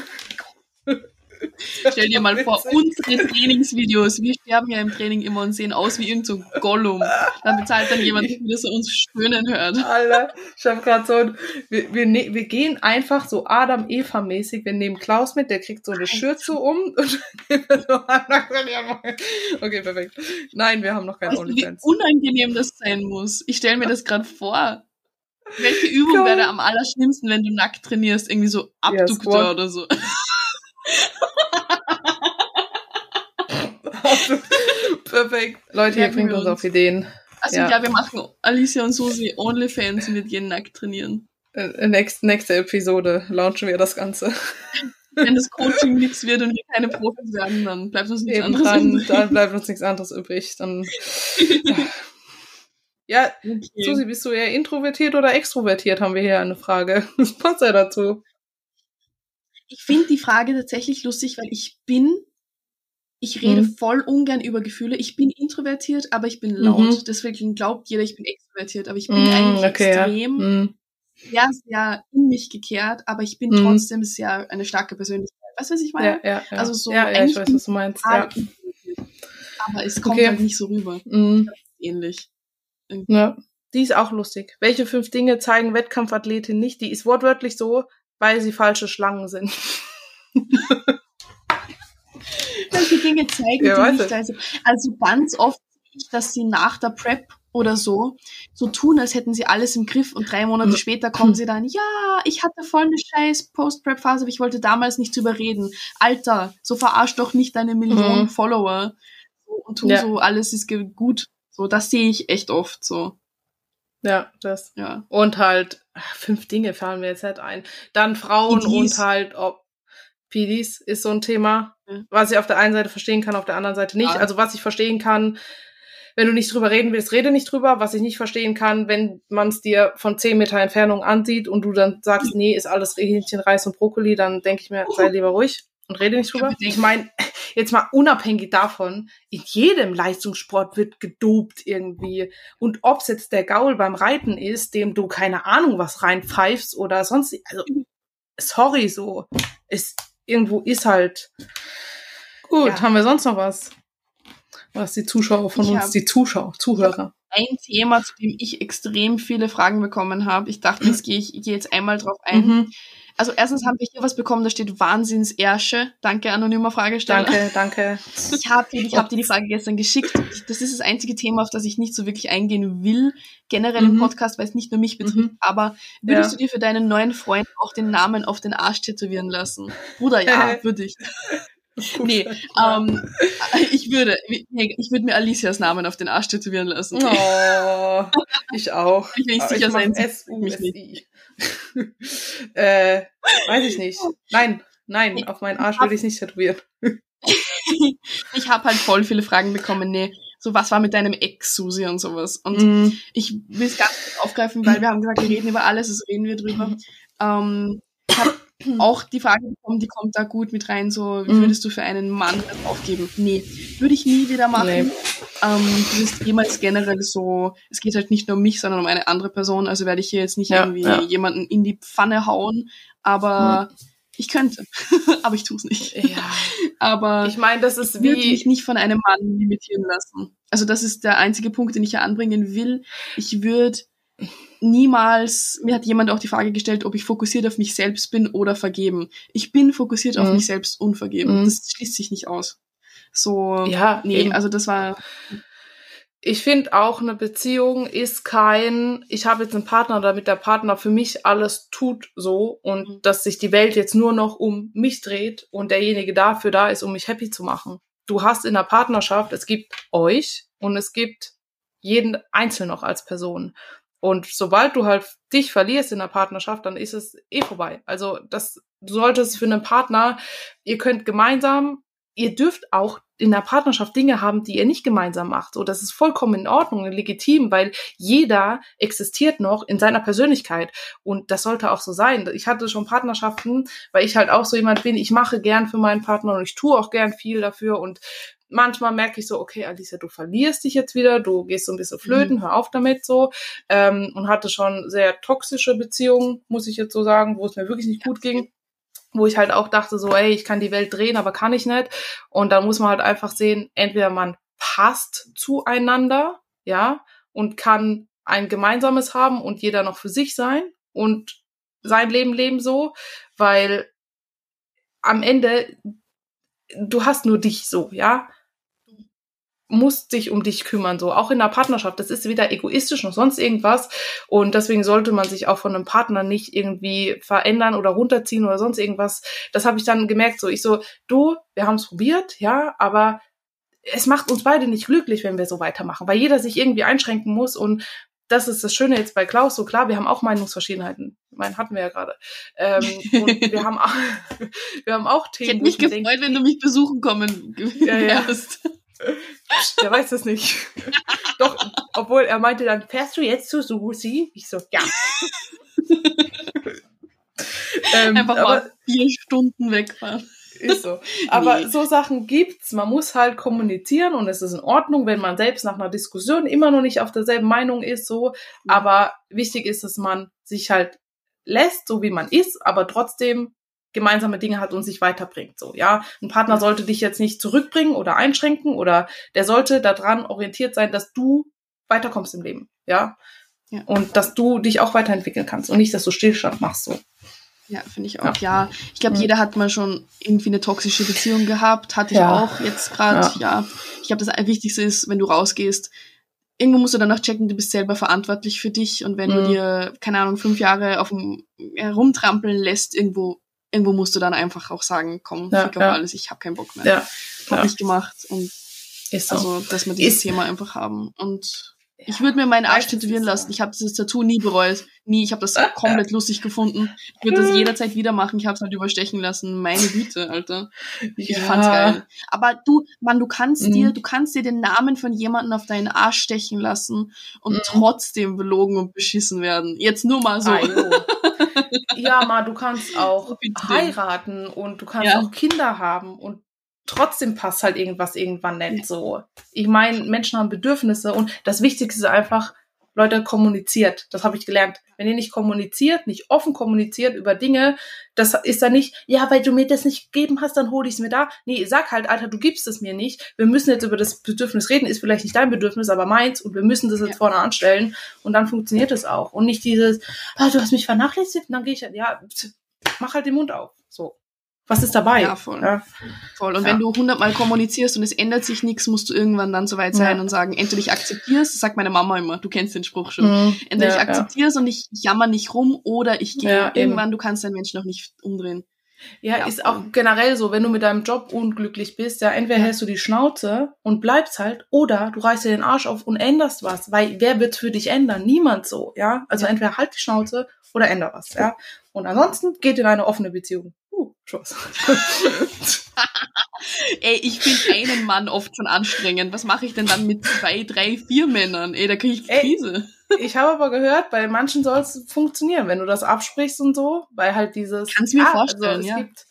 Stell dir mal vor, unsere Trainingsvideos, wir sterben ja im Training immer und sehen aus wie irgend so Gollum. Dann bezahlt dann jemand, dass er uns stöhnen hört. Alter, ich hab grad so ein, wir, wir, ne, wir gehen einfach so Adam-Eva-mäßig, wir nehmen Klaus mit, der kriegt so eine Schürze um und Okay, perfekt. Nein, wir haben noch keinen OnlyFans. Wie unangenehm das sein muss. Ich stelle mir das gerade vor. Welche Übung wäre am allerschlimmsten, wenn du nackt trainierst? Irgendwie so Abduktor ja, oder so. Perfekt. Leute, ihr bringt uns auf Ideen. Also ja. ja, wir machen Alicia und Susi OnlyFans und wir gehen nackt trainieren. Äh, äh, nächste, nächste Episode launchen wir das Ganze. Wenn das Coaching nichts wird und wir keine Profis werden, dann bleibt uns nichts Eben anderes dran, übrig. Dann bleibt uns nichts anderes übrig. Dann, ja, okay. Susi, bist du eher introvertiert oder extrovertiert, haben wir hier eine Frage. Das passt ja dazu. Ich finde die Frage tatsächlich lustig, weil ich bin ich rede mhm. voll ungern über Gefühle. Ich bin introvertiert, aber ich bin laut. Mhm. Deswegen glaubt jeder, ich bin extrovertiert, aber ich bin mhm, eigentlich okay, extrem, ja. Mhm. sehr, sehr in mich gekehrt, aber ich bin mhm. trotzdem sehr eine starke Persönlichkeit. Weißt du, was ich meine? Ja, ja, ja. Also so ja, ja, ich weiß, was du meinst. Ja. Aber es kommt okay. halt nicht so rüber. Mhm. ähnlich. Ja. Die ist auch lustig. Welche fünf Dinge zeigen Wettkampfathletinnen nicht? Die ist wortwörtlich so, weil sie falsche Schlangen sind. Welche Dinge zeigen ja, die nicht? Also, also ganz oft dass sie nach der Prep oder so so tun, als hätten sie alles im Griff und drei Monate später kommen sie dann, ja, ich hatte voll eine scheiß Post-Prep-Phase, aber ich wollte damals nicht drüber reden. Alter, so verarsch doch nicht deine Millionen mhm. Follower und tu ja. so, alles ist gut. So, das sehe ich echt oft so. Ja, das. Ja. Und halt, fünf Dinge fallen mir jetzt halt ein. Dann Frauen und halt, ob PDs ist so ein Thema, mhm. was ich auf der einen Seite verstehen kann, auf der anderen Seite nicht. Ja. Also was ich verstehen kann, wenn du nicht drüber reden willst, rede nicht drüber. Was ich nicht verstehen kann, wenn man es dir von zehn Meter Entfernung ansieht und du dann sagst, nee, ist alles Hähnchen, Reis und Brokkoli, dann denke ich mir, sei lieber ruhig und rede nicht drüber. Ich meine, jetzt mal unabhängig davon, in jedem Leistungssport wird gedopt irgendwie. Und ob es jetzt der Gaul beim Reiten ist, dem du keine Ahnung was reinpfeifst oder sonst, also sorry so, ist irgendwo ist halt. Gut, ja. haben wir sonst noch was? Was die Zuschauer von ich uns, die Zuschauer, Zuhörer. Ein Thema, zu dem ich extrem viele Fragen bekommen habe. Ich dachte, jetzt gehe ich, ich gehe jetzt einmal drauf ein. Mhm. Also erstens haben wir hier was bekommen, da steht Wahnsinnsersche. Danke, anonymer Fragesteller. Danke, danke. Ich habe dir, ich hab dir die Frage gestern geschickt. Das ist das einzige Thema, auf das ich nicht so wirklich eingehen will, generell mhm. im Podcast, weil es nicht nur mich betrifft. Mhm. Aber würdest ja. du dir für deinen neuen Freund auch den Namen auf den Arsch tätowieren lassen? Bruder, ja, würde ich. Nee, ähm, ich würde, ich würde mir Alicias Namen auf den Arsch tätowieren lassen. Oh, ich auch. Ich will nicht sicher sein, sie mich nicht. äh, weiß ich nicht. Nein, nein, auf meinen Arsch würde ich nicht tätowieren. ich habe halt voll viele Fragen bekommen. Nee, so was war mit deinem Ex, Susi und sowas. Und mm. ich will es ganz kurz aufgreifen, weil wir haben gesagt, wir reden über alles, also reden wir drüber. Ähm, auch die Frage bekommen, die kommt da gut mit rein, so, wie mhm. würdest du für einen Mann das aufgeben? Nee, würde ich nie wieder machen. Nee. Ähm, du bist jemals generell so, es geht halt nicht nur um mich, sondern um eine andere Person, also werde ich hier jetzt nicht ja, irgendwie ja. jemanden in die Pfanne hauen, aber mhm. Ich könnte, aber ich tue es nicht. Ja. aber ich meine, das ist ich würde wie. mich nicht von einem Mann limitieren lassen. Also das ist der einzige Punkt, den ich hier anbringen will. Ich würde niemals, mir hat jemand auch die Frage gestellt, ob ich fokussiert auf mich selbst bin oder vergeben. Ich bin fokussiert auf Mhm. mich selbst und vergeben. Mhm. Das schließt sich nicht aus. So, Ja, nee, eben. also das war, ich finde auch, eine Beziehung ist kein, ich habe jetzt einen Partner, damit der Partner für mich alles tut so und Mhm. dass sich die Welt jetzt nur noch um mich dreht und derjenige dafür da ist, um mich happy zu machen. Du hast in der Partnerschaft, es gibt euch und es gibt jeden einzeln noch als Person. Und sobald du halt dich verlierst in der Partnerschaft, dann ist es eh vorbei. Also das du solltest für einen Partner, ihr könnt gemeinsam, ihr dürft auch in der Partnerschaft Dinge haben, die ihr nicht gemeinsam macht. So, das ist vollkommen in Ordnung und legitim, weil jeder existiert noch in seiner Persönlichkeit. Und das sollte auch so sein. Ich hatte schon Partnerschaften, weil ich halt auch so jemand bin, ich mache gern für meinen Partner und ich tue auch gern viel dafür und manchmal merke ich so, okay, Alicia, du verlierst dich jetzt wieder, du gehst so ein bisschen flöten, hör auf damit so. Ähm, und hatte schon sehr toxische Beziehungen, muss ich jetzt so sagen, wo es mir wirklich nicht gut ging wo ich halt auch dachte, so, ey, ich kann die Welt drehen, aber kann ich nicht. Und dann muss man halt einfach sehen, entweder man passt zueinander, ja, und kann ein gemeinsames haben und jeder noch für sich sein und sein Leben leben so, weil am Ende du hast nur dich so, ja musst dich um dich kümmern, so auch in der Partnerschaft. Das ist weder egoistisch noch sonst irgendwas. Und deswegen sollte man sich auch von einem Partner nicht irgendwie verändern oder runterziehen oder sonst irgendwas. Das habe ich dann gemerkt. So, ich so, du, wir haben es probiert, ja, aber es macht uns beide nicht glücklich, wenn wir so weitermachen, weil jeder sich irgendwie einschränken muss und das ist das Schöne jetzt bei Klaus. So klar, wir haben auch Meinungsverschiedenheiten. Meinen hatten wir ja gerade. Ähm, und wir haben auch, wir haben auch ich Themen. hätte wo mich gefreut, denk, wenn du mich besuchen kommen Ja, ja. wärst. Der weiß das nicht. Doch, obwohl er meinte dann, fährst du jetzt zu Susi? Ich so, ja. ähm, Einfach aber mal vier Stunden wegfahren. ist so. Aber Nee. so Sachen gibt's. Man muss halt kommunizieren und es ist in Ordnung, wenn man selbst nach einer Diskussion immer noch nicht auf derselben Meinung ist, so. Aber wichtig ist, dass man sich halt lässt, so wie man ist, aber trotzdem gemeinsame Dinge hat und sich weiterbringt, so, ja. Ein Partner sollte dich jetzt nicht zurückbringen oder einschränken oder der sollte daran orientiert sein, dass du weiterkommst im Leben, ja. Ja. Und dass du dich auch weiterentwickeln kannst und nicht, dass du Stillstand machst, so. Ja, finde ich auch. Ja, ich glaube, Mhm. jeder hat mal schon irgendwie eine toxische Beziehung gehabt. Hatte ich Ja. auch jetzt gerade. Ja. Ich glaube, das Wichtigste ist, wenn du rausgehst, irgendwo musst du dann auch checken, du bist selber verantwortlich für dich. Und wenn du Mhm. dir, keine Ahnung, fünf Jahre auf dem herumtrampeln lässt, irgendwo, irgendwo musst du dann einfach auch sagen, komm, Ja, fick auf ja. alles, ich habe keinen Bock mehr. Ja, Hab ja. nicht gemacht. Und ist so. also, dass wir dieses Ist- Thema einfach haben. Und ich würde mir meinen Arsch tätowieren lassen. Ich habe dieses Tattoo nie bereut. Nie. Ich habe das komplett lustig gefunden. Ich würde das jederzeit wieder machen. Ich habe es halt überstechen lassen. Meine Güte, Alter. Ich Ja. fand's geil. Aber du, Mann, du kannst Mhm. dir, du kannst dir den Namen von jemandem auf deinen Arsch stechen lassen und Mhm. trotzdem belogen und beschissen werden. Jetzt nur mal so. Ah. ja, ma, du kannst auch heiraten und du kannst Ja. auch Kinder haben und trotzdem passt halt irgendwas irgendwann nicht so. Ich meine, Menschen haben Bedürfnisse und das Wichtigste ist einfach, Leute, kommuniziert. Das habe ich gelernt. Wenn ihr nicht kommuniziert, nicht offen kommuniziert über Dinge, das ist dann nicht, ja, weil du mir das nicht gegeben hast, dann hole ich es mir da. Nee, sag halt, Alter, du gibst es mir nicht. Wir müssen jetzt über das Bedürfnis reden, ist vielleicht nicht dein Bedürfnis, aber meins und wir müssen das jetzt Ja. vorne anstellen und dann funktioniert es auch. Und nicht dieses, ah, du hast mich vernachlässigt und dann gehe ich halt, ja, mach halt den Mund auf. So. Was ist dabei? Ja, voll. Ja. Voll. Und Ja. wenn du hundertmal kommunizierst und es ändert sich nichts, musst du irgendwann dann so weit sein Ja. und sagen, entweder ich akzeptier's, das sagt meine Mama immer, du kennst den Spruch schon. Mhm. Entweder Ja, ich akzeptiere und ich jammer nicht rum oder ich gehe. Ja, eben. Irgendwann, du kannst deinen Menschen auch nicht umdrehen. Ja, Ja, ist auch generell so, wenn du mit deinem Job unglücklich bist, ja, entweder Ja. hältst du die Schnauze und bleibst halt, oder du reißt dir den Arsch auf und änderst was, weil wer wird für dich ändern? Niemand so, ja. Also Ja. entweder halt die Schnauze oder änder was, ja. Und ansonsten geht in eine offene Beziehung. Uh, Spaß. Ey, ich finde einen Mann oft schon anstrengend. Was mache ich denn dann mit zwei, drei, vier Männern? Ey, da kriege ich Ey. Krise. ich habe aber gehört, bei manchen soll es funktionieren, wenn du das absprichst und so, weil halt dieses. Kann's mir vorstellen, es ja. Gibt,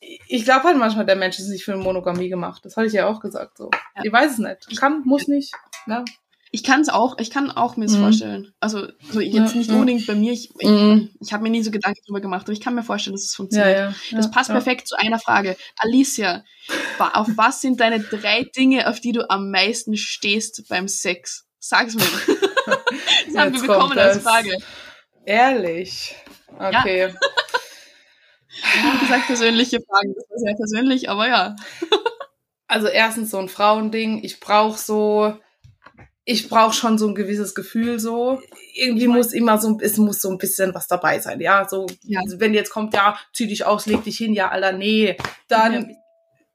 ich glaube halt manchmal, der Mensch ist nicht für Monogamie gemacht. Das hatte ich ja auch gesagt so. Ja. Ich weiß es nicht. Kann, muss nicht. Ja. Ich kann es auch, ich kann auch mir es Mhm. vorstellen. Also, also jetzt Ja, nicht ja. unbedingt bei mir. Ich, ich, Mhm. ich habe mir nie so Gedanken drüber gemacht, aber ich kann mir vorstellen, dass es Ja, funktioniert. ja. Das ja, passt ja. perfekt zu einer Frage. Alicia, auf was sind deine drei Dinge, auf die du am meisten stehst beim Sex? Sag's mir. Das haben wir bekommen als das. Frage. Ehrlich. Okay. Wie gesagt, persönliche Fragen. Das war sehr persönlich, aber ja. Also erstens so ein Frauending. Ich brauche so, ich brauche schon so ein gewisses Gefühl so. Irgendwie Ich mein- muss immer so, es muss so ein bisschen was dabei sein. Ja, so, Ja. wenn jetzt kommt, ja, zieh dich aus, leg dich hin, ja, Alter, nee. Dann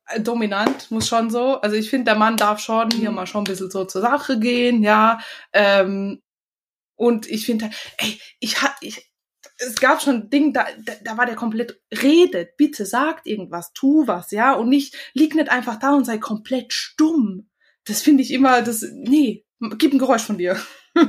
äh, dominant muss schon so. Also ich finde, der Mann darf schon hier Mhm. mal schon ein bisschen so zur Sache gehen, ja. Ähm, und ich finde, ey, ich hat, ich, es gab schon ein Ding, da, da, da war der komplett, redet, bitte sagt irgendwas, tu was, ja, und nicht, lieg nicht einfach da und sei komplett stumm. Das finde ich immer, das, nee, gib ein Geräusch von dir.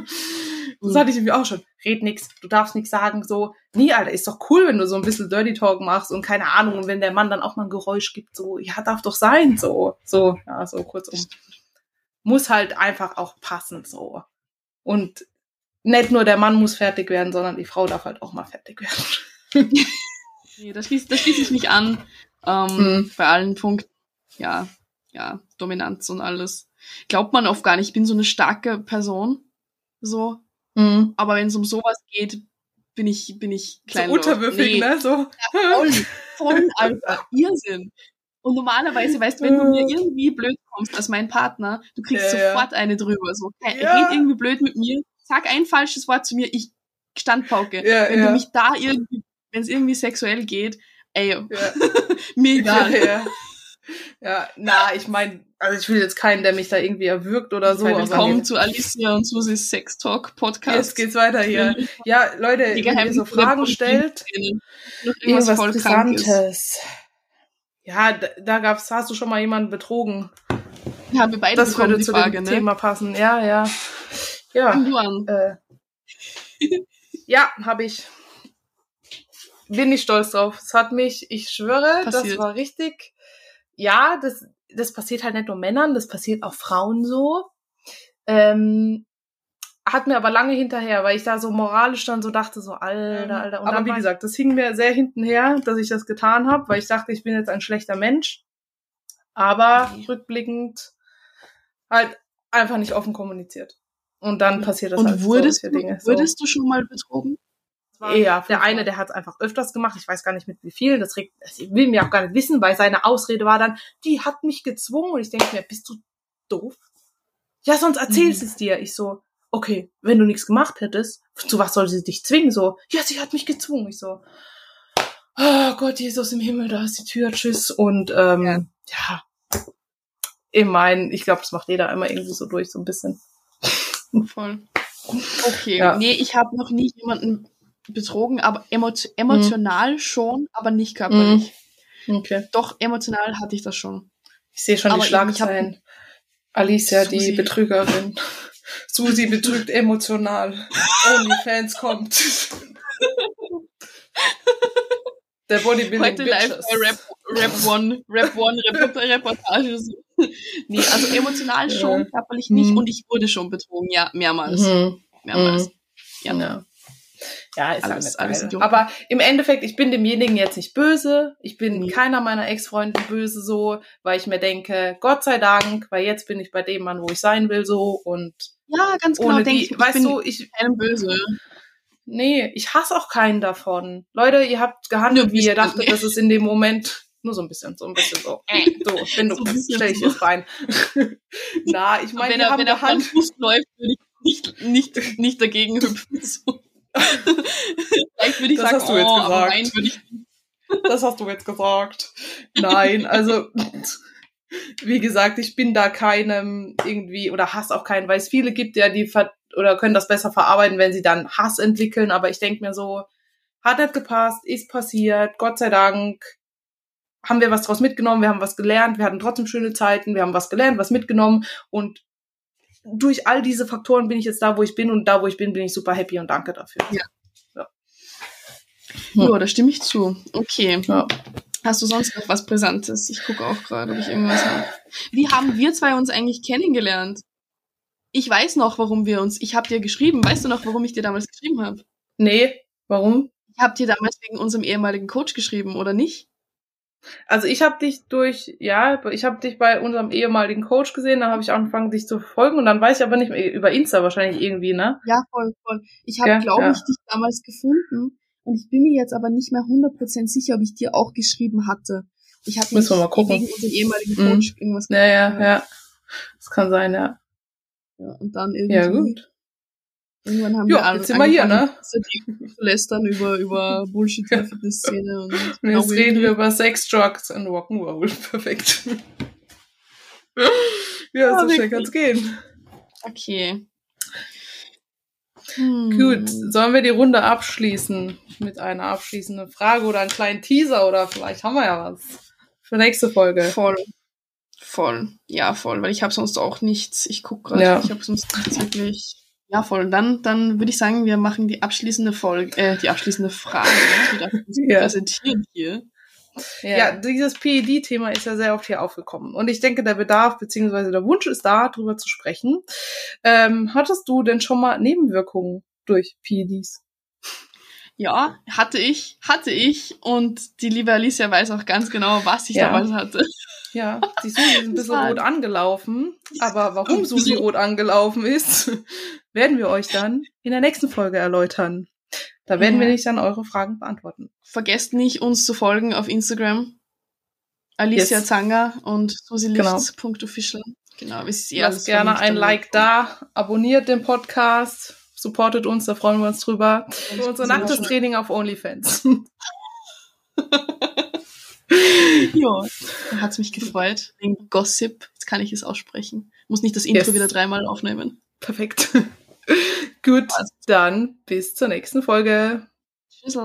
Das hatte ich irgendwie auch schon. Red nix, du darfst nix sagen, so. Nee, Alter, ist doch cool, wenn du so ein bisschen Dirty Talk machst und keine Ahnung, und wenn der Mann dann auch mal ein Geräusch gibt, so, ja, darf doch sein, so. So, ja, so kurzum. Muss halt einfach auch passen, so. Und nicht nur der Mann muss fertig werden, sondern die Frau darf halt auch mal fertig werden. Nee, da schließt, da schließe ich mich an. Ähm, Mhm. Bei allen Punkten. Ja, ja, Dominanz und alles. Glaubt man oft gar nicht. Ich bin so eine starke Person. So. Mhm. Aber wenn es um sowas geht, bin ich, bin ich So klein. unterwürfig, ne? So. Voll, voll, Alter. Irrsinn. Und normalerweise, weißt du, wenn du mir irgendwie blöd kommst als mein Partner, du kriegst Ja, ja. sofort eine drüber. So, hey, Ja. red irgendwie blöd mit mir, sag ein falsches Wort zu mir, ich standpauke. Ja, wenn ja. du mich da irgendwie, wenn es irgendwie sexuell geht, ey, Ja. mir egal. Ja, ja, na, ich meine, also ich will jetzt keinen, der mich da irgendwie erwürgt oder so. Willkommen zu Alicia und Susis Sex Talk Podcast. jetzt geht's weiter hier. Ja, Leute, wenn ihr so Fragen stellt, irgendwas irgendwas. Brisantes. Ja, da, da gab's, hast du schon mal jemanden betrogen. Ja, wir beide Das würde zu Frage, dem ne? Thema passen. Ja, ja. Ja, äh, ja, habe ich. Bin ich stolz drauf. Es hat mich, ich schwöre, das Passiert. war richtig. Ja, das, das passiert halt nicht nur Männern, das passiert auch Frauen so. Ähm, hat mir aber lange hinterher, weil ich da so moralisch dann so dachte, so alter, Ähm, alter. Und aber dann, wie gesagt, das hing mir sehr hintenher, dass ich das getan habe, weil ich dachte, ich bin jetzt ein schlechter Mensch. Aber Nee. rückblickend halt einfach nicht offen kommuniziert. Und dann passiert das Und halt wurdest, solche du, Dinge. so. wurdest du schon mal betrogen? Ja, der eine, der hat es einfach öfters gemacht. Ich weiß gar nicht mit wie viel. Das regt, das will mir auch gar nicht wissen, weil seine Ausrede war dann, die hat mich gezwungen. Und ich denke mir, bist du doof? Ja, sonst erzählst Mhm. es dir. Ich so, okay, wenn du nichts gemacht hättest, zu was soll sie dich zwingen? So, ja, sie hat mich gezwungen. Ich so, oh Gott, Jesus im Himmel, da ist die Tür, tschüss. Und ähm, ja, ich mein, ich glaube, das macht jeder immer irgendwie so durch, so ein bisschen. Voll. Okay. Ja. Nee, ich habe noch nie jemanden betrogen, aber emot emotional schon, aber nicht körperlich. Okay. Doch, emotional hatte ich das schon. Ich sehe schon Aber die Schlagzeilen. Alicia, die Susi. Betrügerin. Susi betrügt emotional. OnlyFans kommt. Der Bodybuilding Heute live Bitches. bei Rap, Rap One, Rap One Report Reportage. Nee, also emotional schon, körperlich nicht Mhm. und ich wurde schon betrogen, ja, mehrmals. Mhm. Mehrmals. Mhm. Ja. Ja. Ja, ist Alles- alles. Aber im Endeffekt, ich bin demjenigen jetzt nicht böse. Ich bin Nee. keiner meiner Ex-Freunde böse so, weil ich mir denke, Gott sei Dank, weil jetzt bin ich bei dem Mann, wo ich sein will so und Ja, ganz genau, ohne denke die, ich, ich weißt bin du, ich, keinem böse. Nee, ich hasse auch keinen davon. Leute, ihr habt gehandelt, wie ihr dachtet, dass es in dem Moment nur so ein bisschen, so ein bisschen so. So, wenn du So stell ich jetzt rein. Na, ich meine, wenn wir er, haben wenn er. Fuß läuft, würde ich nicht, nicht, nicht dagegen hüpfen. So. Vielleicht würde ich Das sagen, hast du jetzt oh, gesagt. nein, würde ich Das hast du jetzt gesagt. Nein, also wie gesagt, ich bin da keinem irgendwie oder hasse auch keinen, weil es viele gibt, ja, die oder können das besser verarbeiten, wenn sie dann Hass entwickeln. Aber ich denke mir so, hat nicht gepasst, ist passiert, Gott sei Dank haben wir was draus mitgenommen, wir haben was gelernt, wir hatten trotzdem schöne Zeiten, wir haben was gelernt, was mitgenommen und durch all diese Faktoren bin ich jetzt da, wo ich bin und da, wo ich bin, bin ich super happy und danke dafür. Ja. Ja. Ja, da stimme ich zu. Okay. Ja. Hast du sonst noch was Brisantes? Ich gucke auch gerade, ob ich irgendwas habe. Wie haben wir zwei uns eigentlich kennengelernt? Ich weiß noch, warum wir uns. Ich habe dir geschrieben. Weißt du noch, warum ich dir damals geschrieben habe? Nee, warum? Ich habe dir damals wegen unserem ehemaligen Coach geschrieben, oder nicht? Also ich habe dich durch, ja, ich habe dich bei unserem ehemaligen Coach gesehen, dann habe ich angefangen, dich zu verfolgen und dann weiß ich aber nicht mehr, über Insta wahrscheinlich irgendwie, ne? Ja, voll, voll. Ich habe, Ja, glaube ja. ich, dich damals gefunden und ich bin mir jetzt aber nicht mehr 100% sicher, ob ich dir auch geschrieben hatte. Ich habe Müssen wir mal gucken. wegen unserem ehemaligen Mhm. Coach irgendwas Ja, ja, ja. Das kann sein, ja. Ja, und dann irgendwie. Ja, gut. Irgendwann haben Ja, wir alle jetzt sind wir hier, ne? lästern über, über Bullshit der Fitnessszene und Und jetzt reden wir über Sex, Drugs und Rock'n'Roll. Perfekt. ja, Ja, so schnell kann's gehen. Okay. Hm. Gut, sollen wir die Runde abschließen mit einer abschließenden Frage oder einen kleinen Teaser oder vielleicht haben wir ja was für nächste Folge. Voll. Voll. Ja, voll, weil ich habe sonst auch nichts. Ich guck gerade, Ja. ich habe sonst nichts wirklich. Ja, voll. Dann, dann würde ich sagen, wir machen die abschließende Folge, äh, die abschließende Frage. Wir dürfen uns Ja. präsentieren hier. Ja, dieses PED-Thema ist ja sehr oft hier aufgekommen. Und ich denke, der Bedarf bzw. der Wunsch ist da, drüber zu sprechen. Ähm, hattest du denn schon mal Nebenwirkungen durch PEDs? Ja, hatte ich, hatte ich. Und die liebe Alicia weiß auch ganz genau, was ich Ja. damals hatte. Ja, die Susi ist ein bisschen rot angelaufen. Aber warum Susi rot angelaufen ist, werden wir euch dann in der nächsten Folge erläutern. Da werden Ja. wir nicht dann eure Fragen beantworten. Vergesst nicht, uns zu folgen auf Instagram. Alicia Yes. Zanger und Susi Genau. Genau, eh alles Lasst gerne ein. Like da, abonniert den Podcast, supportet uns, da freuen wir uns drüber. Für unser nacktes. Training auf OnlyFans. Ja, hat's mich gefreut. Wegen Gossip. Jetzt kann ich es aussprechen. Muss nicht das Intro Yes. wieder dreimal aufnehmen. Perfekt. Gut, dann bis zur nächsten Folge. Tschüss.